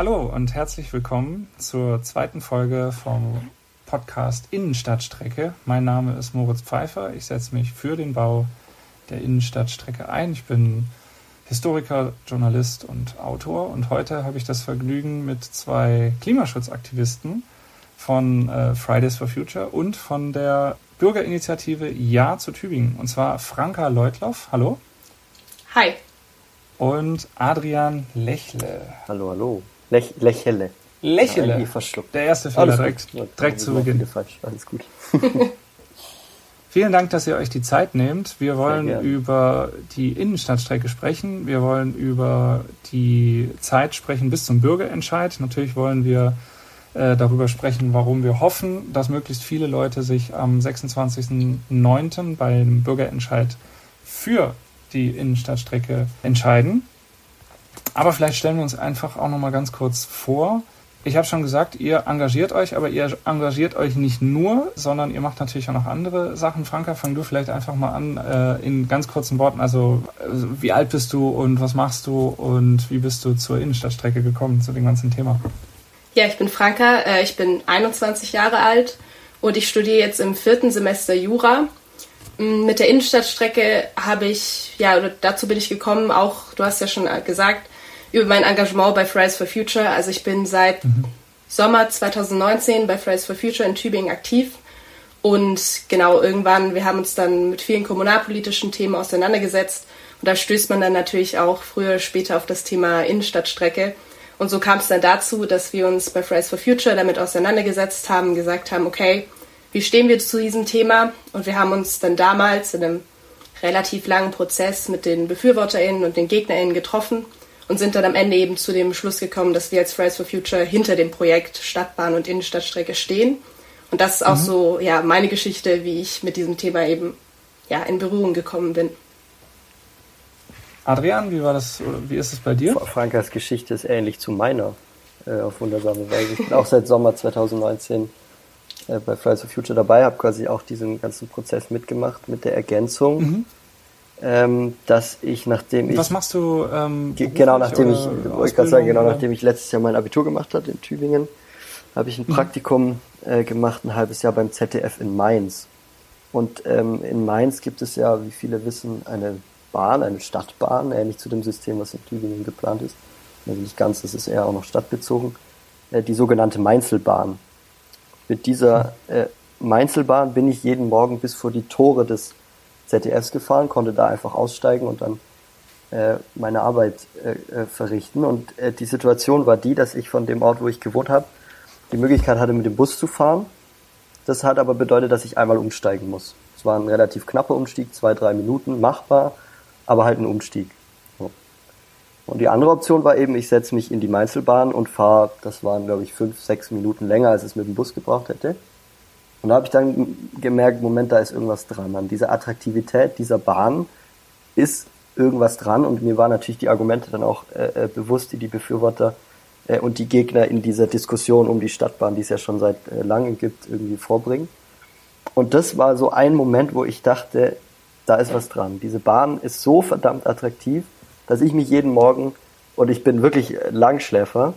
Hallo und herzlich willkommen zur zweiten Folge vom Podcast Innenstadtstrecke. Mein Name ist Moritz Pfeiffer. Ich setze mich für den Bau der Innenstadtstrecke ein. Ich bin Historiker, Journalist und Autor und heute habe ich das Vergnügen mit zwei Klimaschutzaktivisten von äh, Fridays for Future und von der Bürgerinitiative Ja zu Tübingen. Und zwar Franka Leutloff. Hallo. Hi. Und Adrian Lächle. Hallo, hallo. Lech, Lächele. Lächele. Ja, verschluckt. Der erste Fehler direkt, direkt zu Beginn. Falsch. Alles gut. Vielen Dank, dass ihr euch die Zeit nehmt. Wir wollen über die Innenstadtstrecke sprechen. Wir wollen über die Zeit sprechen bis zum Bürgerentscheid. Natürlich wollen wir äh, darüber sprechen, warum wir hoffen, dass möglichst viele Leute sich am 26.09. beim Bürgerentscheid für die Innenstadtstrecke entscheiden. Aber vielleicht stellen wir uns einfach auch noch mal ganz kurz vor. Ich habe schon gesagt, ihr engagiert euch, aber ihr engagiert euch nicht nur, sondern ihr macht natürlich auch noch andere Sachen. Franka, fang du vielleicht einfach mal an äh, in ganz kurzen Worten. Also, also, wie alt bist du und was machst du und wie bist du zur Innenstadtstrecke gekommen, zu dem ganzen Thema? Ja, ich bin Franka, äh, ich bin 21 Jahre alt und ich studiere jetzt im vierten Semester Jura. Mm, mit der Innenstadtstrecke habe ich, ja, dazu bin ich gekommen, auch, du hast ja schon gesagt, über mein Engagement bei Fridays for Future. Also ich bin seit mhm. Sommer 2019 bei Fridays for Future in Tübingen aktiv. Und genau, irgendwann, wir haben uns dann mit vielen kommunalpolitischen Themen auseinandergesetzt. Und da stößt man dann natürlich auch früher oder später auf das Thema Innenstadtstrecke. Und so kam es dann dazu, dass wir uns bei Fridays for Future damit auseinandergesetzt haben, gesagt haben, okay, wie stehen wir zu diesem Thema? Und wir haben uns dann damals in einem relativ langen Prozess mit den BefürworterInnen und den GegnerInnen getroffen und sind dann am Ende eben zu dem Schluss gekommen, dass wir als Fridays for Future hinter dem Projekt Stadtbahn und Innenstadtstrecke stehen. Und das ist auch mhm. so ja, meine Geschichte, wie ich mit diesem Thema eben ja, in Berührung gekommen bin. Adrian, wie war das, wie ist es bei dir? Frankas Geschichte ist ähnlich zu meiner äh, auf wundersame Weise. Ich bin auch seit Sommer 2019 äh, bei Fridays for Future dabei, habe quasi auch diesen ganzen Prozess mitgemacht mit der Ergänzung. Mhm ähm, dass ich nachdem ich was machst du ähm, genau nachdem ich wollte gerade sagen genau nachdem ich letztes Jahr mein Abitur gemacht habe in Tübingen habe ich ein mhm. Praktikum äh, gemacht ein halbes Jahr beim ZDF in Mainz. Und ähm, in Mainz gibt es ja wie viele wissen eine Bahn eine Stadtbahn ähnlich zu dem System was in Tübingen geplant ist. Also nicht ganz das ist eher auch noch stadtbezogen. Äh, die sogenannte Mainzelbahn mit dieser äh, Mainzelbahn bin ich jeden Morgen bis vor die Tore des ZDFs gefahren, konnte da einfach aussteigen und dann äh, meine Arbeit äh, äh, verrichten. Und äh, die Situation war die, dass ich von dem Ort, wo ich gewohnt habe, die Möglichkeit hatte, mit dem Bus zu fahren. Das hat aber bedeutet, dass ich einmal umsteigen muss. Es war ein relativ knapper Umstieg, zwei, drei Minuten, machbar, aber halt ein Umstieg. So. Und die andere Option war eben, ich setze mich in die Mainzelbahn und fahre, das waren glaube ich fünf, sechs Minuten länger, als es mit dem Bus gebraucht hätte. Und da habe ich dann gemerkt, Moment, da ist irgendwas dran. An dieser Attraktivität dieser Bahn ist irgendwas dran. Und mir waren natürlich die Argumente dann auch äh, äh, bewusst, die die Befürworter äh, und die Gegner in dieser Diskussion um die Stadtbahn, die es ja schon seit äh, langem gibt, irgendwie vorbringen. Und das war so ein Moment, wo ich dachte, da ist was dran. Diese Bahn ist so verdammt attraktiv, dass ich mich jeden Morgen, und ich bin wirklich Langschläfer,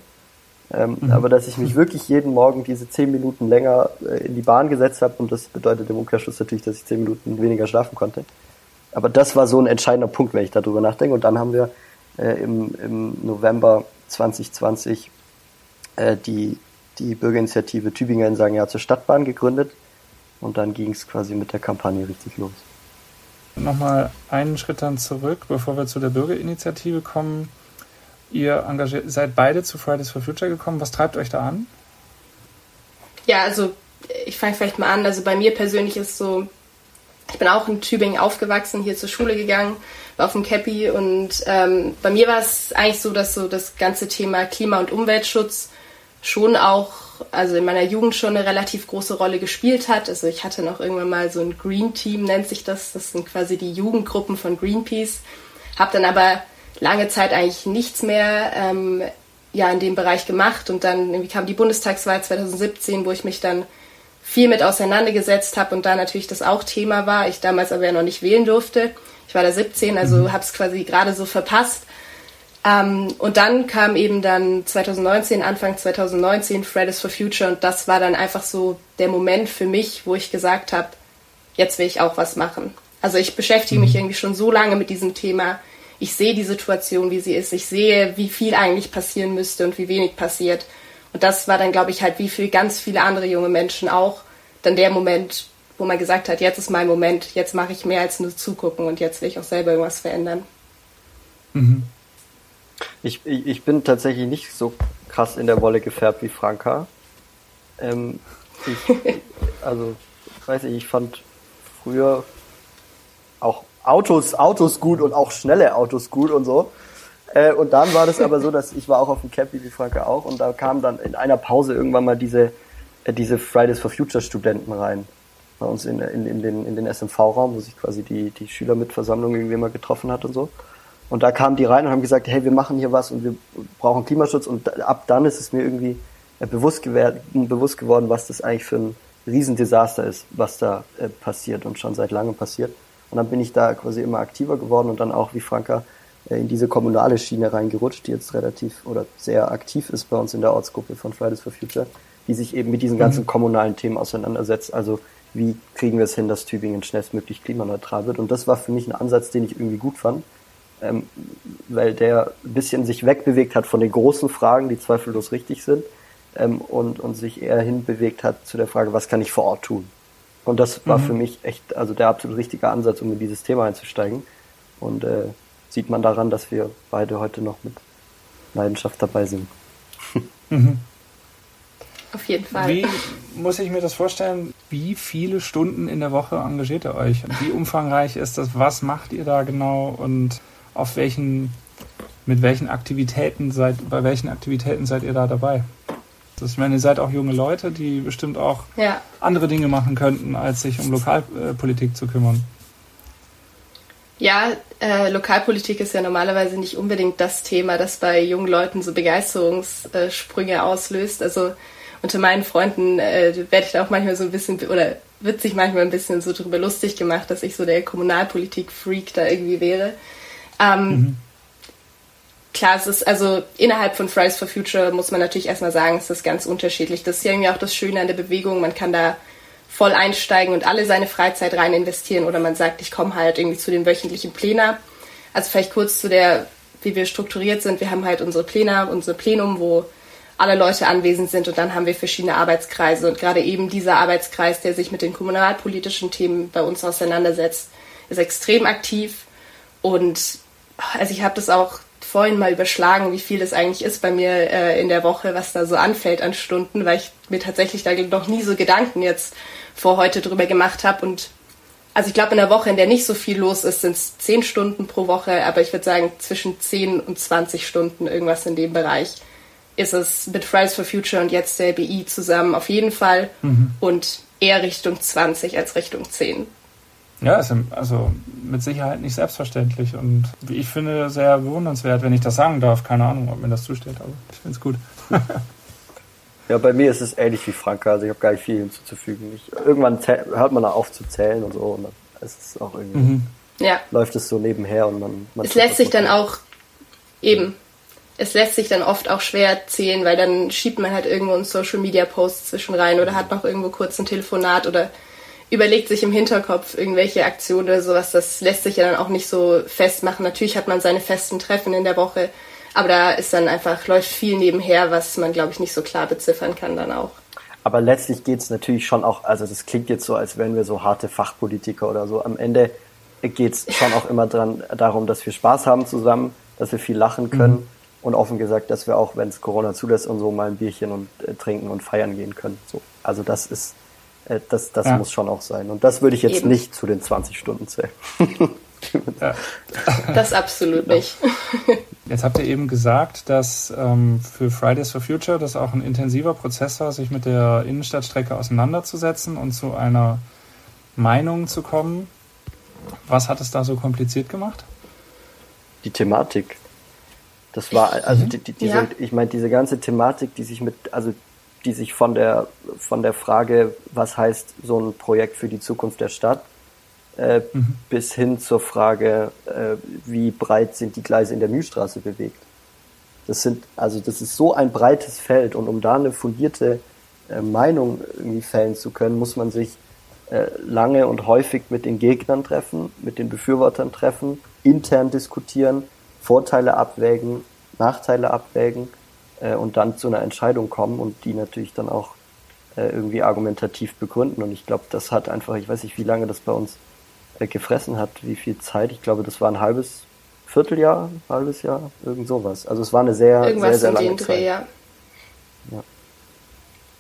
ähm, mhm. Aber dass ich mich wirklich jeden Morgen diese zehn Minuten länger äh, in die Bahn gesetzt habe und das bedeutet im Umkehrschluss natürlich, dass ich zehn Minuten weniger schlafen konnte. Aber das war so ein entscheidender Punkt, wenn ich darüber nachdenke. Und dann haben wir äh, im, im November 2020 äh, die, die Bürgerinitiative Tübingen in sagen Ja zur Stadtbahn gegründet. Und dann ging es quasi mit der Kampagne richtig los. Nochmal einen Schritt dann zurück, bevor wir zu der Bürgerinitiative kommen. Ihr engagiert, seid beide zu Fridays for Future gekommen. Was treibt euch da an? Ja, also ich fange vielleicht mal an. Also bei mir persönlich ist so, ich bin auch in Tübingen aufgewachsen, hier zur Schule gegangen, war auf dem Cappy und ähm, bei mir war es eigentlich so, dass so das ganze Thema Klima- und Umweltschutz schon auch, also in meiner Jugend schon eine relativ große Rolle gespielt hat. Also ich hatte noch irgendwann mal so ein Green Team, nennt sich das. Das sind quasi die Jugendgruppen von Greenpeace. Hab dann aber lange Zeit eigentlich nichts mehr ähm, ja, in dem Bereich gemacht. Und dann irgendwie kam die Bundestagswahl 2017, wo ich mich dann viel mit auseinandergesetzt habe und da natürlich das auch Thema war. Ich damals aber ja noch nicht wählen durfte. Ich war da 17, also mhm. habe es quasi gerade so verpasst. Ähm, und dann kam eben dann 2019, Anfang 2019 Fridays for Future und das war dann einfach so der Moment für mich, wo ich gesagt habe, jetzt will ich auch was machen. Also ich beschäftige mich mhm. irgendwie schon so lange mit diesem Thema. Ich sehe die Situation, wie sie ist. Ich sehe, wie viel eigentlich passieren müsste und wie wenig passiert. Und das war dann, glaube ich, halt wie für ganz viele andere junge Menschen auch dann der Moment, wo man gesagt hat, jetzt ist mein Moment, jetzt mache ich mehr als nur zugucken und jetzt will ich auch selber irgendwas verändern. Mhm. Ich, ich, ich bin tatsächlich nicht so krass in der Wolle gefärbt wie Franka. Ähm, ich, also, weiß ich, ich fand früher auch Autos, Autos gut und auch schnelle Autos gut und so. Äh, und dann war das aber so, dass ich war auch auf dem Camp, wie Franka auch, und da kam dann in einer Pause irgendwann mal diese, äh, diese Fridays for Future Studenten rein. Bei uns in, in, in den, in den SMV-Raum, wo sich quasi die, die Schülermitversammlung irgendwie mal getroffen hat und so. Und da kamen die rein und haben gesagt, hey, wir machen hier was und wir brauchen Klimaschutz. Und ab dann ist es mir irgendwie äh, bewusst, bewusst geworden, was das eigentlich für ein Riesendesaster ist, was da äh, passiert und schon seit langem passiert. Und dann bin ich da quasi immer aktiver geworden und dann auch wie Franka äh, in diese kommunale Schiene reingerutscht, die jetzt relativ oder sehr aktiv ist bei uns in der Ortsgruppe von Fridays for Future, die sich eben mit diesen ganzen mhm. kommunalen Themen auseinandersetzt. Also wie kriegen wir es hin, dass Tübingen schnellstmöglich klimaneutral wird? Und das war für mich ein Ansatz, den ich irgendwie gut fand, ähm, weil der ein bisschen sich wegbewegt hat von den großen Fragen, die zweifellos richtig sind, ähm, und, und sich eher hinbewegt hat zu der Frage, was kann ich vor Ort tun? Und das war mhm. für mich echt also der absolut richtige Ansatz, um in dieses Thema einzusteigen. Und äh, sieht man daran, dass wir beide heute noch mit Leidenschaft dabei sind. Mhm. Auf jeden Fall. Wie muss ich mir das vorstellen? Wie viele Stunden in der Woche engagiert ihr euch? Wie umfangreich ist das? Was macht ihr da genau? Und auf welchen, mit welchen Aktivitäten seid, bei welchen Aktivitäten seid ihr da dabei? Das, ich meine, ihr seid auch junge Leute, die bestimmt auch ja. andere Dinge machen könnten, als sich um Lokalpolitik zu kümmern. Ja, äh, Lokalpolitik ist ja normalerweise nicht unbedingt das Thema, das bei jungen Leuten so Begeisterungssprünge auslöst. Also unter meinen Freunden äh, werde ich da auch manchmal so ein bisschen oder wird sich manchmal ein bisschen so drüber lustig gemacht, dass ich so der Kommunalpolitik-Freak da irgendwie wäre. Ähm, mhm. Klar, es ist also innerhalb von Fridays for Future muss man natürlich erstmal sagen, es ist ganz unterschiedlich. Das ist ja irgendwie auch das Schöne an der Bewegung. Man kann da voll einsteigen und alle seine Freizeit rein investieren oder man sagt, ich komme halt irgendwie zu den wöchentlichen Plänen. Also vielleicht kurz zu der, wie wir strukturiert sind. Wir haben halt unsere Pläne, unser Plenum, wo alle Leute anwesend sind und dann haben wir verschiedene Arbeitskreise und gerade eben dieser Arbeitskreis, der sich mit den kommunalpolitischen Themen bei uns auseinandersetzt, ist extrem aktiv und also ich habe das auch vorhin mal überschlagen, wie viel das eigentlich ist bei mir äh, in der Woche, was da so anfällt an Stunden, weil ich mir tatsächlich da noch nie so Gedanken jetzt vor heute drüber gemacht habe. Und also ich glaube, in der Woche, in der nicht so viel los ist, sind es zehn Stunden pro Woche, aber ich würde sagen, zwischen 10 und 20 Stunden irgendwas in dem Bereich ist es mit Fridays for Future und jetzt der BI zusammen auf jeden Fall mhm. und eher Richtung 20 als Richtung 10. Ja, ist also mit Sicherheit nicht selbstverständlich und wie ich finde, sehr bewundernswert, wenn ich das sagen darf. Keine Ahnung, ob mir das zusteht, aber ich finde es gut. ja, bei mir ist es ähnlich wie Franka, also ich habe gar nicht viel hinzuzufügen. Ich, irgendwann hört man da auf zu zählen und so und dann ist es auch irgendwie, mhm. ja. läuft es so nebenher und man... man es lässt sich dann auch, eben, es lässt sich dann oft auch schwer zählen, weil dann schiebt man halt irgendwo einen Social-Media-Post zwischen rein oder hat noch irgendwo kurz ein Telefonat oder überlegt sich im Hinterkopf irgendwelche Aktionen oder sowas. Das lässt sich ja dann auch nicht so festmachen. Natürlich hat man seine festen Treffen in der Woche, aber da ist dann einfach, läuft viel nebenher, was man, glaube ich, nicht so klar beziffern kann dann auch. Aber letztlich geht es natürlich schon auch, also das klingt jetzt so, als wären wir so harte Fachpolitiker oder so. Am Ende geht es schon auch immer dran, darum, dass wir Spaß haben zusammen, dass wir viel lachen können mhm. und offen gesagt, dass wir auch, wenn es Corona zulässt und so, mal ein Bierchen und äh, trinken und feiern gehen können. So. Also das ist äh, das das ja. muss schon auch sein. Und das würde ich jetzt Eben. nicht zu den 20 Stunden zählen. ja. Das absolut nicht. Jetzt habt ihr eben gesagt, dass ähm, für Fridays for Future das auch ein intensiver Prozess war, sich mit der Innenstadtstrecke auseinanderzusetzen und zu einer Meinung zu kommen. Was hat es da so kompliziert gemacht? Die Thematik. Das war, also mhm. die, die, diese, ja. ich meine, diese ganze Thematik, die sich mit, also die sich von der, von der Frage, was heißt so ein Projekt für die Zukunft der Stadt, äh, mhm. bis hin zur Frage, äh, wie breit sind die Gleise in der Mühlstraße bewegt. Das sind, also das ist so ein breites Feld und um da eine fundierte äh, Meinung irgendwie fällen zu können, muss man sich äh, lange und häufig mit den Gegnern treffen, mit den Befürwortern treffen, intern diskutieren, Vorteile abwägen, Nachteile abwägen äh, und dann zu einer Entscheidung kommen und die natürlich dann auch äh, irgendwie argumentativ begründen. Und ich glaube, das hat einfach, ich weiß nicht, wie lange das bei uns äh, gefressen hat, wie viel Zeit. Ich glaube, das war ein halbes Vierteljahr, halbes Jahr, irgend sowas. Also es war eine sehr, Irgendwas sehr, sehr lange Zeit. Dreh, ja. ja.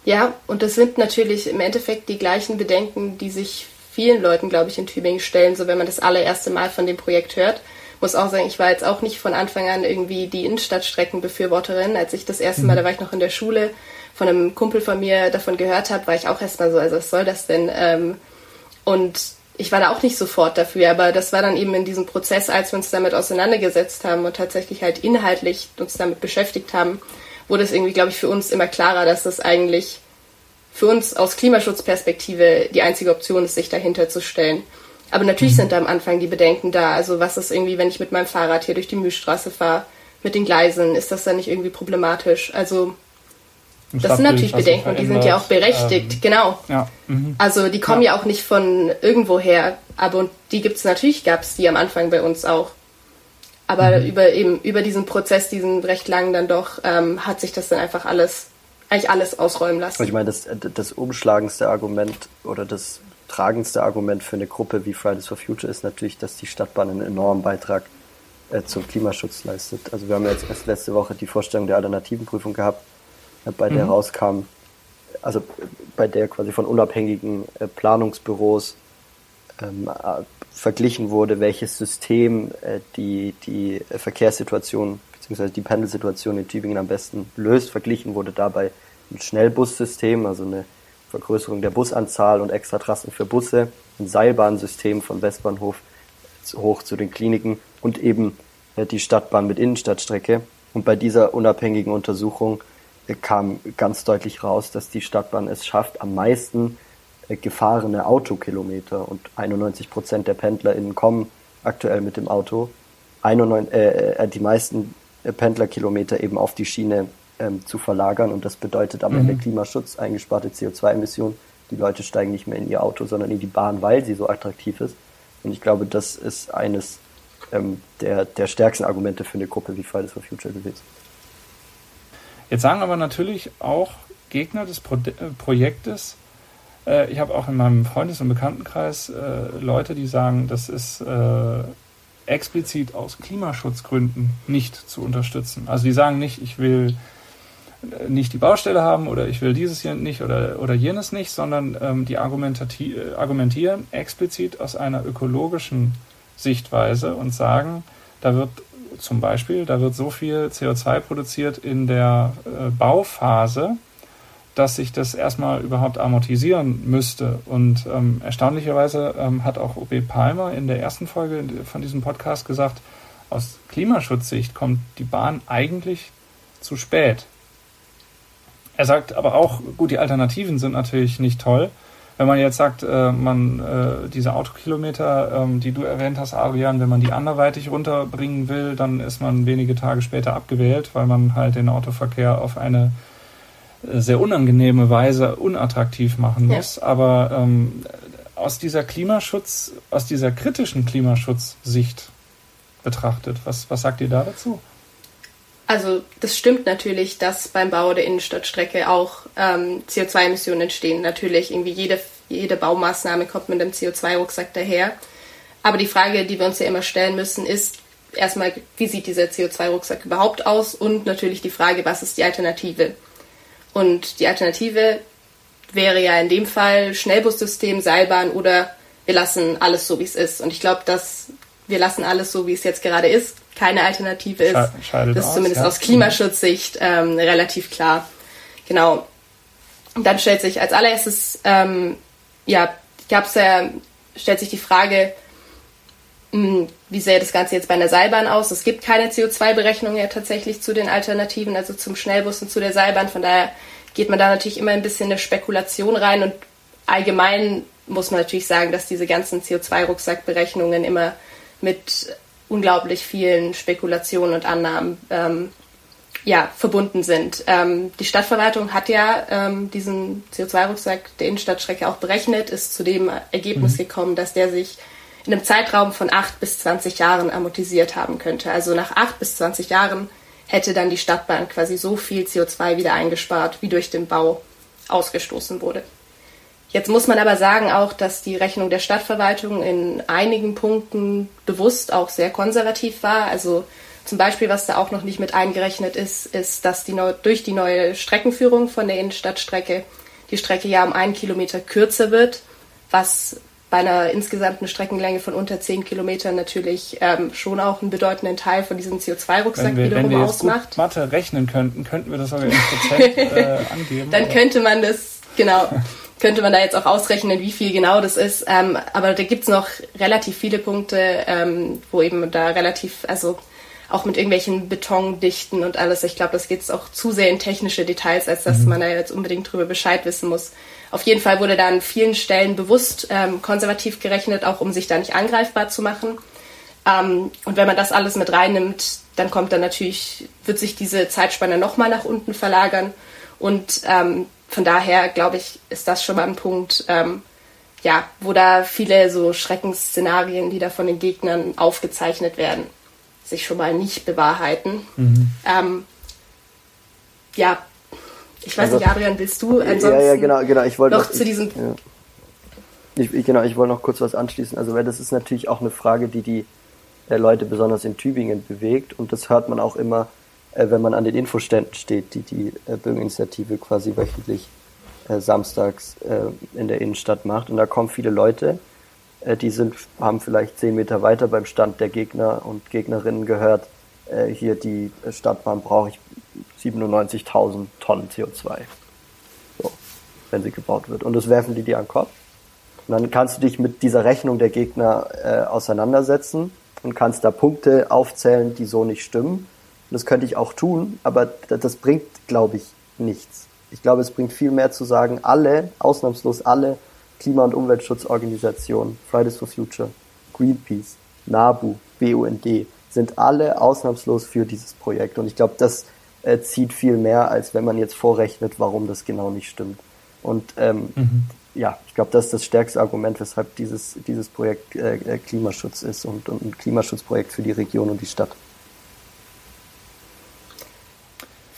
Ja, und das sind natürlich im Endeffekt die gleichen Bedenken, die sich vielen Leuten, glaube ich, in Tübingen stellen, so wenn man das allererste Mal von dem Projekt hört. Muss auch sagen, ich war jetzt auch nicht von Anfang an irgendwie die Innenstadtstreckenbefürworterin. Als ich das erste Mal, mhm. da war ich noch in der Schule, von einem Kumpel von mir davon gehört habe, war ich auch erstmal so, also was soll das denn? Ähm, und ich war da auch nicht sofort dafür, aber das war dann eben in diesem Prozess, als wir uns damit auseinandergesetzt haben und tatsächlich halt inhaltlich uns damit beschäftigt haben, wurde es irgendwie, glaube ich, für uns immer klarer, dass das eigentlich für uns aus Klimaschutzperspektive die einzige Option ist, sich dahinter zu stellen. Aber natürlich mhm. sind da am Anfang die Bedenken da. Also was ist irgendwie, wenn ich mit meinem Fahrrad hier durch die Mühlstraße fahre, mit den Gleisen, ist das dann nicht irgendwie problematisch? Also das sind natürlich Bedenken, die sind ja auch berechtigt, ähm, genau. Ja. Mhm. Also die kommen ja. ja. auch nicht von irgendwoher, aber die gibt es natürlich, gab es die am Anfang bei uns auch. Aber mhm. über eben über diesen Prozess, diesen recht langen dann doch, ähm, hat sich das dann einfach alles, eigentlich alles ausräumen lassen. Ich meine, das, das umschlagendste Argument oder das tragendste Argument für eine Gruppe wie Fridays for Future ist natürlich, dass die Stadtbahn einen enormen Beitrag äh, zum Klimaschutz leistet. Also wir haben jetzt erst letzte Woche die Vorstellung der Alternativenprüfung gehabt bei der mhm. rauskam, also bei der quasi von unabhängigen äh, Planungsbüros ähm, äh, verglichen wurde, welches System äh, die, die Verkehrssituation bzw. die Pendelsituation in Tübingen am besten löst. Verglichen wurde dabei ein Schnellbussystem, also eine Vergrößerung der Busanzahl und extra Trassen für Busse, ein Seilbahnsystem von Westbahnhof hoch zu den Kliniken und eben äh, die Stadtbahn mit Innenstadtstrecke. Und bei dieser unabhängigen Untersuchung kam ganz deutlich raus, dass die Stadtbahn es schafft, am meisten äh, gefahrene Autokilometer und 91 Prozent der PendlerInnen kommen aktuell mit dem Auto. 91, äh, äh, die meisten äh, Pendlerkilometer eben auf die Schiene ähm, zu verlagern und das bedeutet am mhm. Ende Klimaschutz, eingesparte CO2-Emissionen. Die Leute steigen nicht mehr in ihr Auto, sondern in die Bahn, weil sie so attraktiv ist. Und ich glaube, das ist eines ähm, der, der stärksten Argumente für eine Gruppe wie Fridays for Future gewesen. Jetzt sagen aber natürlich auch Gegner des Pro äh, Projektes, äh, ich habe auch in meinem Freundes- und Bekanntenkreis äh, Leute, die sagen, das ist äh, explizit aus Klimaschutzgründen nicht zu unterstützen. Also die sagen nicht, ich will nicht die Baustelle haben oder ich will dieses hier nicht oder, oder jenes nicht, sondern ähm, die argumentieren explizit aus einer ökologischen Sichtweise und sagen, da wird zum Beispiel, da wird so viel CO2 produziert in der äh, Bauphase, dass sich das erstmal überhaupt amortisieren müsste. Und ähm, erstaunlicherweise ähm, hat auch OB Palmer in der ersten Folge von diesem Podcast gesagt, aus Klimaschutzsicht kommt die Bahn eigentlich zu spät. Er sagt aber auch, gut, die Alternativen sind natürlich nicht toll. Wenn man jetzt sagt, äh, man äh, diese Autokilometer, ähm, die du erwähnt hast, Adrian, wenn man die anderweitig runterbringen will, dann ist man wenige Tage später abgewählt, weil man halt den Autoverkehr auf eine äh, sehr unangenehme Weise unattraktiv machen muss. Ja. Aber ähm, aus dieser Klimaschutz, aus dieser kritischen Klimaschutzsicht betrachtet, was, was sagt ihr da dazu? Also das stimmt natürlich, dass beim Bau der Innenstadtstrecke auch ähm, CO2-Emissionen entstehen. Natürlich, irgendwie jede, jede Baumaßnahme kommt mit einem CO2-Rucksack daher. Aber die Frage, die wir uns ja immer stellen müssen, ist erstmal, wie sieht dieser CO2-Rucksack überhaupt aus? Und natürlich die Frage, was ist die Alternative? Und die Alternative wäre ja in dem Fall Schnellbussystem, Seilbahn oder wir lassen alles so, wie es ist. Und ich glaube, dass wir lassen alles so, wie es jetzt gerade ist, keine Alternative ist. Scheidet das ist aus, zumindest ja. aus Klimaschutzsicht ähm, relativ klar. Genau. Und dann stellt sich als allererstes, ähm, ja, gab's ja, stellt sich die Frage, mh, hm, wie sähe das Ganze jetzt bei einer Seilbahn aus? Es gibt keine CO2-Berechnung ja tatsächlich zu den Alternativen, also zum Schnellbus und zu der Seilbahn. Von daher geht man da natürlich immer ein bisschen eine Spekulation rein und allgemein muss man natürlich sagen, dass diese ganzen CO2-Rucksackberechnungen immer mit unglaublich vielen Spekulationen und Annahmen ähm, ja, verbunden sind. Ähm, die Stadtverwaltung hat ja ähm, diesen CO2-Rucksack der Innenstadtstrecke auch berechnet, ist zu dem Ergebnis mhm. gekommen, dass der sich in einem Zeitraum von 8 bis 20 Jahren amortisiert haben könnte. Also nach 8 bis 20 Jahren hätte dann die Stadtbahn quasi so viel CO2 wieder eingespart, wie durch den Bau ausgestoßen wurde. Jetzt muss man aber sagen auch, dass die Rechnung der Stadtverwaltung in einigen Punkten bewusst auch sehr konservativ war. Also zum Beispiel, was da auch noch nicht mit eingerechnet ist, ist, dass die neu, durch die neue Streckenführung von der Innenstadtstrecke die Strecke ja um einen Kilometer kürzer wird, was bei einer insgesamten Streckenlänge von unter 10 Kilometern natürlich ähm, schon auch einen bedeutenden Teil von diesem CO2-Rucksack wiederum wenn wir ausmacht. Gut Mathe rechnen könnten, könnten wir das sogar in Prozent äh, angeben. Dann oder? könnte man das, genau, könnte man da jetzt auch ausrechnen, wie viel genau das ist. Ähm, aber da gibt es noch relativ viele Punkte, ähm, wo eben da relativ, also auch mit irgendwelchen Betondichten und alles. Ich glaube, das geht auch zu sehr in technische Details, als dass mhm. man da jetzt unbedingt drüber Bescheid wissen muss. Auf jeden Fall wurde da an vielen Stellen bewusst ähm, konservativ gerechnet, auch um sich da nicht angreifbar zu machen. Ähm, und wenn man das alles mit reinnimmt, dann kommt dann natürlich, wird sich diese Zeitspanne nochmal nach unten verlagern. Und ähm, von daher, glaube ich, ist das schon mal ein Punkt, ähm, ja, wo da viele so Schreckensszenarien, die da von den Gegnern aufgezeichnet werden, sich schon mal nicht bewahrheiten. Mhm. Ähm, ja, ich weiß also, nicht, Adrian, willst du ansonsten ja, ja, genau, genau. Ich wollte noch, noch zu diesem... Ja. Ich, genau, ich wollte noch kurz was anschließen. Also, weil das ist natürlich auch eine Frage, die die äh, Leute besonders in Tübingen bewegt. Und das hört man auch immer, wenn man an den Infoständen steht, die die äh, Bürgerinitiative quasi wöchentlich äh, samstags äh, in der Innenstadt macht. Und da kommen viele Leute, äh, die sind, haben vielleicht zehn Meter weiter beim Stand der Gegner und Gegnerinnen gehört, äh, hier die Stadtbahn brauche ich 97.000 Tonnen CO2. So, wenn sie gebaut wird. Und das werfen die dir an den Kopf. Und dann kannst du dich mit dieser Rechnung der Gegner äh, auseinandersetzen und kannst da Punkte aufzählen, die so nicht stimmen. Und das könnte ich auch tun, aber das bringt, glaube ich, nichts. Ich glaube, es bringt viel mehr zu sagen, alle, ausnahmslos alle Klima- und Umweltschutzorganisationen, Fridays for Future, Greenpeace, NABU, BUND, sind alle ausnahmslos für dieses Projekt. Und ich glaube, das äh, zieht viel mehr, als wenn man jetzt vorrechnet, warum das genau nicht stimmt. Und ähm, mhm. ja, ich glaube, das ist das stärkste Argument, weshalb dieses, dieses Projekt äh, äh, Klimaschutz ist und, und ein Klimaschutzprojekt für die Region und die Stadt.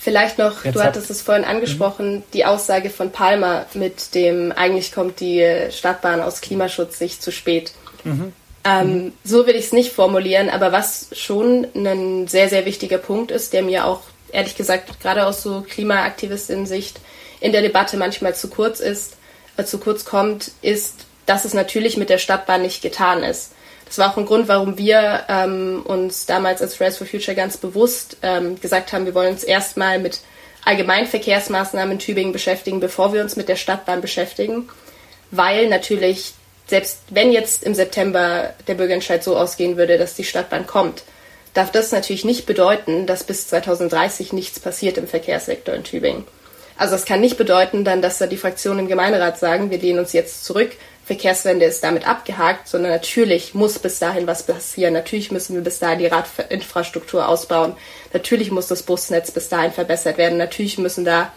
Vielleicht noch, Jetzt du hattest es vorhin angesprochen, mhm. die Aussage von Palmer mit dem, eigentlich kommt die Stadtbahn aus Klimaschutzsicht zu spät. Mhm. Ähm, mhm. So will ich es nicht formulieren, aber was schon ein sehr, sehr wichtiger Punkt ist, der mir auch ehrlich gesagt gerade aus so Klimaaktivistinnen-Sicht in der Debatte manchmal zu kurz ist, äh, zu kurz kommt, ist, dass es natürlich mit der Stadtbahn nicht getan ist. Das war auch ein Grund, warum wir ähm, uns damals als Fridays for Future ganz bewusst ähm, gesagt haben, wir wollen uns erstmal mit Allgemeinverkehrsmaßnahmen in Tübingen beschäftigen, bevor wir uns mit der Stadtbahn beschäftigen, weil natürlich selbst wenn jetzt im September der Bürgerentscheid so ausgehen würde, dass die Stadtbahn kommt, darf das natürlich nicht bedeuten, dass bis 2030 nichts passiert im Verkehrssektor in Tübingen. Also es kann nicht bedeuten dann, dass da die Fraktionen im Gemeinderat sagen, wir lehnen uns jetzt zurück, Verkehrswende ist damit abgehakt, sondern natürlich muss bis dahin was passieren. Natürlich müssen wir bis dahin die Radinfrastruktur ausbauen. Natürlich muss das Busnetz bis dahin verbessert werden. Natürlich müssen da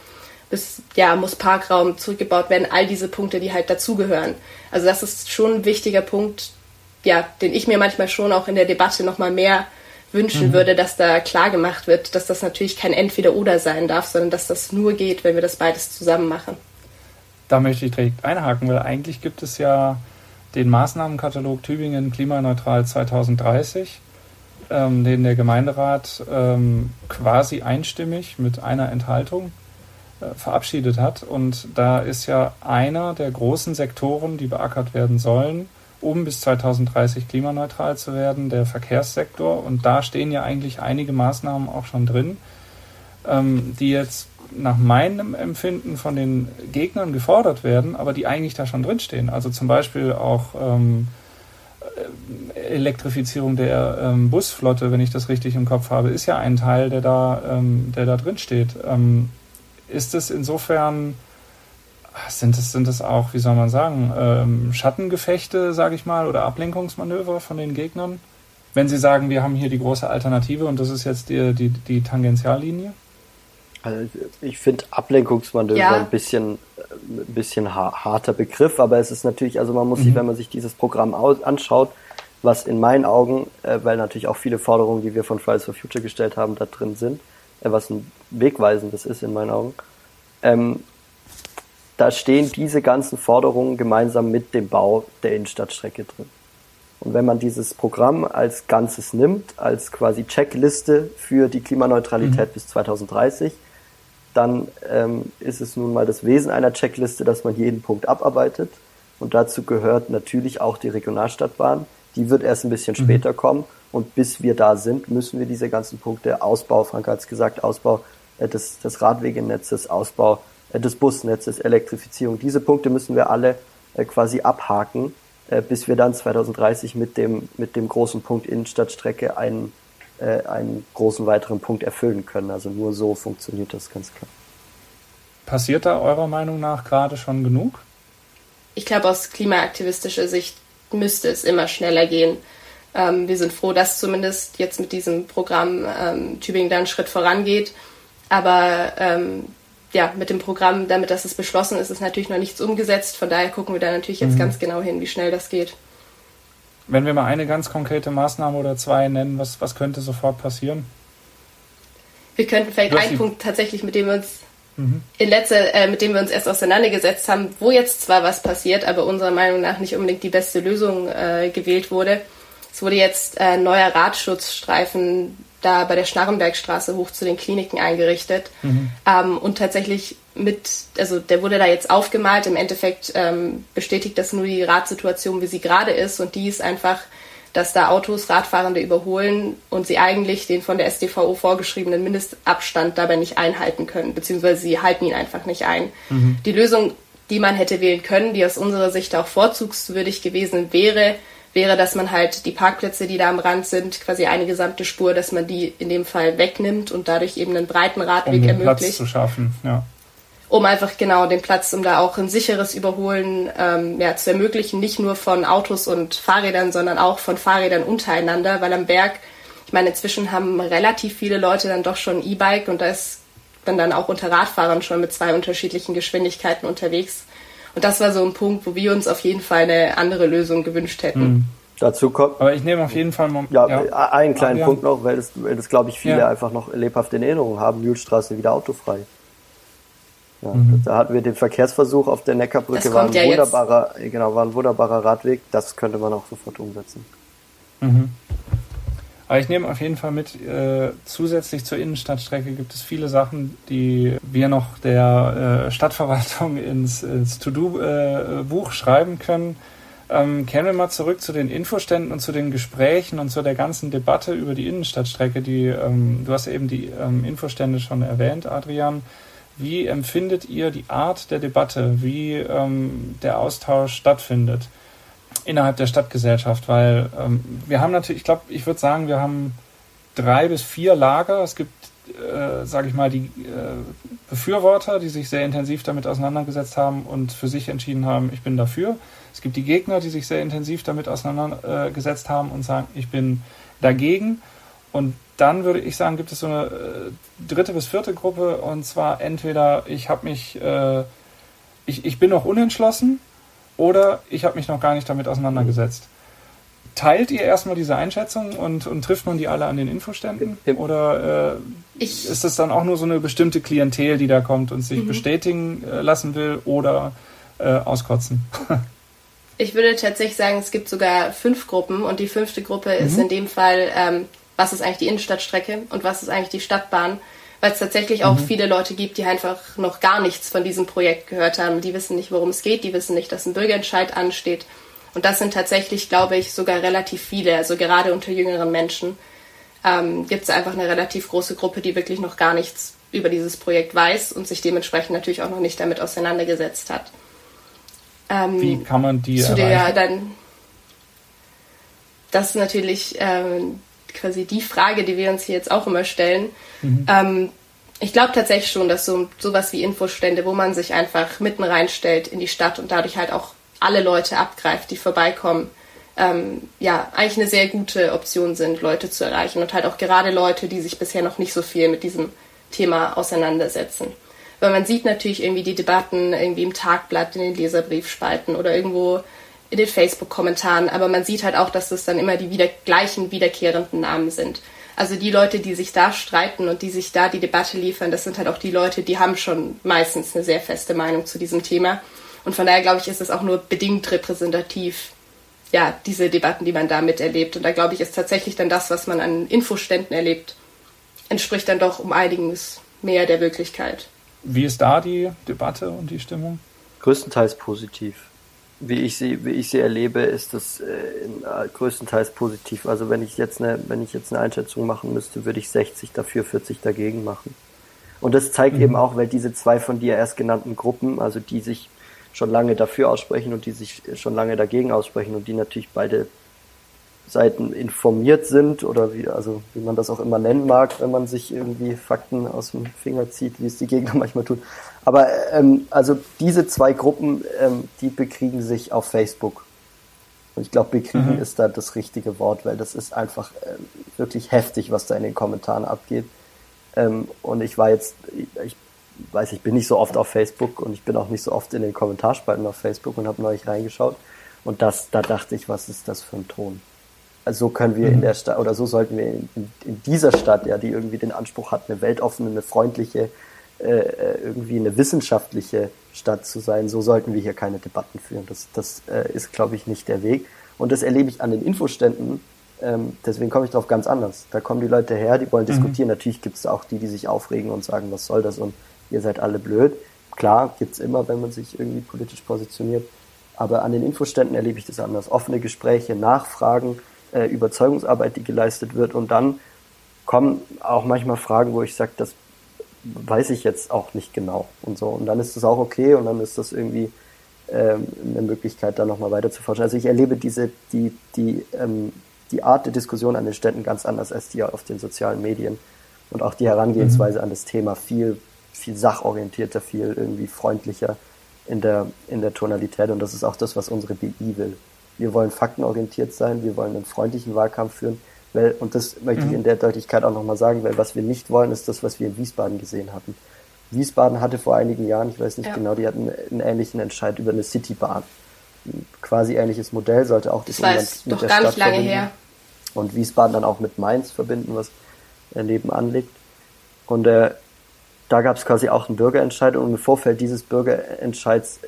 bis, ja, muss Parkraum zurückgebaut werden. All diese Punkte, die halt dazugehören. Also das ist schon ein wichtiger Punkt, ja, den ich mir manchmal schon auch in der Debatte nochmal mehr wünschen mhm. würde, dass da klar gemacht wird, dass das natürlich kein Entweder-Oder sein darf, sondern dass das nur geht, wenn wir das beides zusammen machen. Da möchte ich direkt einhaken, weil eigentlich gibt es ja den Maßnahmenkatalog Tübingen klimaneutral 2030, ähm, den der Gemeinderat ähm, quasi einstimmig mit einer Enthaltung äh, verabschiedet hat. Und da ist ja einer der großen Sektoren, die beackert werden sollen, um bis 2030 klimaneutral zu werden, der Verkehrssektor. Und da stehen ja eigentlich einige Maßnahmen auch schon drin, ähm, die jetzt nach meinem Empfinden von den Gegnern gefordert werden, aber die eigentlich da schon drinstehen. Also zum Beispiel auch ähm, äh, Elektrifizierung der ähm, Busflotte, wenn ich das richtig im Kopf habe, ist ja ein Teil, der da, ähm, der da drin steht. Ähm, ist es insofern sind es, sind es auch, wie soll man sagen, ähm, Schattengefechte, sage ich mal, oder Ablenkungsmanöver von den Gegnern? Wenn sie sagen, wir haben hier die große Alternative und das ist jetzt die, die, die Tangentiallinie? Also ich finde Ablenkungsmanöver ja. ein bisschen, ein bisschen harter Begriff, aber es ist natürlich, also man muss mhm. sich, wenn man sich dieses Programm aus, anschaut, was in meinen Augen, äh, weil natürlich auch viele Forderungen, die wir von Fridays for Future gestellt haben, da drin sind, äh, was ein wegweisendes ist in meinen Augen, ähm, da stehen diese ganzen Forderungen gemeinsam mit dem Bau der Innenstadtstrecke drin. Und wenn man dieses Programm als Ganzes nimmt, als quasi Checkliste für die Klimaneutralität mhm. bis 2030, dann ähm, ist es nun mal das Wesen einer Checkliste, dass man jeden Punkt abarbeitet. Und dazu gehört natürlich auch die Regionalstadtbahn. Die wird erst ein bisschen mhm. später kommen. Und bis wir da sind, müssen wir diese ganzen Punkte, Ausbau, Frank hat es gesagt, Ausbau äh, des, des Radwegenetzes, Ausbau äh, des Busnetzes, Elektrifizierung, diese Punkte müssen wir alle äh, quasi abhaken, äh, bis wir dann 2030 mit dem, mit dem großen Punkt Innenstadtstrecke einen, äh, einen großen weiteren Punkt erfüllen können. Also nur so funktioniert das ganz klar. Passiert da eurer Meinung nach gerade schon genug? Ich glaube, aus klimaaktivistischer Sicht müsste es immer schneller gehen. Ähm, wir sind froh, dass zumindest jetzt mit diesem Programm ähm, Tübingen da einen Schritt vorangeht. Aber ähm, ja, mit dem Programm, damit dass es beschlossen ist, ist natürlich noch nichts umgesetzt. Von daher gucken wir da natürlich jetzt mhm. ganz genau hin, wie schnell das geht. Wenn wir mal eine ganz konkrete Maßnahme oder zwei nennen, was, was könnte sofort passieren? Wir könnten vielleicht einen Punkt tatsächlich, mit dem wir uns mhm. in letzter, äh, mit dem wir uns erst auseinandergesetzt haben, wo jetzt zwar was passiert, aber unserer Meinung nach nicht unbedingt die beste Lösung äh, gewählt wurde. Es wurde jetzt äh, neuer Radschutzstreifen da bei der Schnarrenbergstraße hoch zu den Kliniken eingerichtet. Mhm. Ähm, und tatsächlich mit, also der wurde da jetzt aufgemalt. Im Endeffekt ähm, bestätigt das nur die Radsituation, wie sie gerade ist. Und die ist einfach, dass da Autos Radfahrende überholen und sie eigentlich den von der SDVO vorgeschriebenen Mindestabstand dabei nicht einhalten können, beziehungsweise sie halten ihn einfach nicht ein. Mhm. Die Lösung, die man hätte wählen können, die aus unserer Sicht auch vorzugswürdig gewesen wäre, wäre, dass man halt die Parkplätze, die da am Rand sind, quasi eine gesamte Spur, dass man die in dem Fall wegnimmt und dadurch eben einen breiten Radweg um den ermöglicht. Platz zu schaffen, ja. Um einfach genau den Platz, um da auch ein sicheres Überholen ähm, ja, zu ermöglichen, nicht nur von Autos und Fahrrädern, sondern auch von Fahrrädern untereinander, weil am Berg, ich meine, inzwischen haben relativ viele Leute dann doch schon E-Bike und da ist man dann auch unter Radfahrern schon mit zwei unterschiedlichen Geschwindigkeiten unterwegs. Und das war so ein Punkt, wo wir uns auf jeden Fall eine andere Lösung gewünscht hätten. Mhm. Dazu kommt. Aber ich nehme auf jeden Fall mal. Ja, ja. einen kleinen ja. Punkt noch, weil das, weil das glaube ich, viele ja. einfach noch lebhaft in Erinnerung haben. Mühlstraße wieder autofrei. Ja, mhm. Da hatten wir den Verkehrsversuch auf der Neckarbrücke, war ein, wunderbarer, genau, war ein wunderbarer Radweg. Das könnte man auch sofort umsetzen. Mhm. Aber ich nehme auf jeden Fall mit, äh, zusätzlich zur Innenstadtstrecke gibt es viele Sachen, die wir noch der äh, Stadtverwaltung ins, ins To-Do-Buch äh, schreiben können. Ähm, kehren wir mal zurück zu den Infoständen und zu den Gesprächen und zu der ganzen Debatte über die Innenstadtstrecke. Die, ähm, du hast eben die ähm, Infostände schon erwähnt, Adrian. Wie empfindet ihr die Art der Debatte, wie ähm, der Austausch stattfindet? Innerhalb der Stadtgesellschaft, weil ähm, wir haben natürlich, ich glaube, ich würde sagen, wir haben drei bis vier Lager. Es gibt, äh, sage ich mal, die äh, Befürworter, die sich sehr intensiv damit auseinandergesetzt haben und für sich entschieden haben, ich bin dafür. Es gibt die Gegner, die sich sehr intensiv damit auseinandergesetzt haben und sagen, ich bin dagegen. Und dann würde ich sagen, gibt es so eine äh, dritte bis vierte Gruppe und zwar entweder ich habe mich, äh, ich, ich bin noch unentschlossen oder ich habe mich noch gar nicht damit auseinandergesetzt. Teilt ihr erstmal diese Einschätzung und, und trifft man die alle an den Infoständen? Oder äh, ist das dann auch nur so eine bestimmte Klientel, die da kommt und sich mhm. bestätigen äh, lassen will oder äh, auskotzen? ich würde tatsächlich sagen, es gibt sogar fünf Gruppen und die fünfte Gruppe mhm. ist in dem Fall, ähm, was ist eigentlich die Innenstadtstrecke und was ist eigentlich die Stadtbahn? Weil es tatsächlich auch mhm. viele Leute gibt, die einfach noch gar nichts von diesem Projekt gehört haben. Die wissen nicht, worum es geht, die wissen nicht, dass ein Bürgerentscheid ansteht. Und das sind tatsächlich, glaube ich, sogar relativ viele. Also gerade unter jüngeren Menschen ähm, gibt es einfach eine relativ große Gruppe, die wirklich noch gar nichts über dieses Projekt weiß und sich dementsprechend natürlich auch noch nicht damit auseinandergesetzt hat. Ähm, Wie kann man die zu erreichen? Der, dann, das ist natürlich ähm, quasi die Frage, die wir uns hier jetzt auch immer stellen. Mhm. Ähm, ich glaube tatsächlich schon, dass so sowas wie Infostände, wo man sich einfach mitten reinstellt in die Stadt und dadurch halt auch alle Leute abgreift, die vorbeikommen, ähm, ja, eigentlich eine sehr gute Option sind, Leute zu erreichen und halt auch gerade Leute, die sich bisher noch nicht so viel mit diesem Thema auseinandersetzen. Weil man sieht natürlich irgendwie die Debatten irgendwie im Tagblatt, in den Leserbriefspalten oder irgendwo in den Facebook-Kommentaren, aber man sieht halt auch, dass das dann immer die wieder gleichen wiederkehrenden Namen sind. Also die Leute, die sich da streiten und die sich da die Debatte liefern, das sind halt auch die Leute, die haben schon meistens eine sehr feste Meinung zu diesem Thema. Und von daher glaube ich, ist es auch nur bedingt repräsentativ, ja, diese Debatten, die man da miterlebt. Und da glaube ich, ist tatsächlich dann das, was man an Infoständen erlebt, entspricht dann doch um einiges mehr der Wirklichkeit. Wie ist da die Debatte und die Stimmung? Größtenteils positiv. Wie ich sie, wie ich sie erlebe, ist das äh, in, äh, größtenteils positiv. Also wenn ich jetzt eine, wenn ich jetzt eine Einschätzung machen müsste, würde ich 60 dafür, 40 dagegen machen. Und das zeigt mhm. eben auch, weil diese zwei von dir erst genannten Gruppen, also die sich schon lange dafür aussprechen und die sich schon lange dagegen aussprechen und die natürlich beide Seiten informiert sind oder wie, also wie man das auch immer nennen mag, wenn man sich irgendwie Fakten aus dem Finger zieht, wie es die Gegner manchmal tun. Aber ähm, also diese zwei Gruppen, ähm, die bekriegen sich auf Facebook. Und ich glaube, bekriegen mhm. ist da das richtige Wort, weil das ist einfach ähm, wirklich heftig, was da in den Kommentaren abgeht. Ähm, und ich war jetzt, ich weiß, ich bin nicht so oft auf Facebook und ich bin auch nicht so oft in den Kommentarspalten auf Facebook und habe neulich reingeschaut. Und das, da dachte ich, was ist das für ein Ton? Also so können wir mhm. in der Stadt, oder so sollten wir in, in, dieser Stadt, ja, die irgendwie den Anspruch hat, eine weltoffene, eine freundliche, äh, äh, irgendwie eine wissenschaftliche Stadt zu sein, so sollten wir hier keine Debatten führen. Das, das äh, ist, glaube ich, nicht der Weg. Und das erlebe ich an den Infoständen, ähm, deswegen komme ich darauf ganz anders. Da kommen die Leute her, die wollen mhm. diskutieren. Natürlich gibt es auch die, die sich aufregen und sagen, was soll das und ihr seid alle blöd. Klar, gibt's immer, wenn man sich irgendwie politisch positioniert. Aber an den Infoständen erlebe ich das anders. Offene Gespräche, Nachfragen, äh, Überzeugungsarbeit, die geleistet wird. Und dann kommen auch manchmal Fragen, wo ich sage, das weiß ich jetzt auch nicht genau und so. Und dann ist das auch okay und dann ist das irgendwie ähm, eine Möglichkeit, da nochmal weiter zu forschen. Also ich erlebe diese, die, die, ähm, die Art der Diskussion an den Städten ganz anders als die auf den sozialen Medien. Und auch die Herangehensweise mhm. an das Thema viel, viel sachorientierter, viel irgendwie freundlicher in der, in der Tonalität. Und das ist auch das, was unsere BI will. Wir wollen faktenorientiert sein, wir wollen einen freundlichen Wahlkampf führen. Weil, und das möchte mhm. ich in der Deutlichkeit auch nochmal sagen, weil was wir nicht wollen, ist das, was wir in Wiesbaden gesehen hatten. Wiesbaden hatte vor einigen Jahren, ich weiß nicht ja. genau, die hatten einen ähnlichen Entscheid über eine Citybahn. Ein quasi ähnliches Modell sollte auch das, das Umland mit der Stadt verbinden. Her. Und Wiesbaden dann auch mit Mainz verbinden, was nebenan liegt. Und äh, da gab es quasi auch einen Bürgerentscheid und im Vorfeld dieses Bürgerentscheids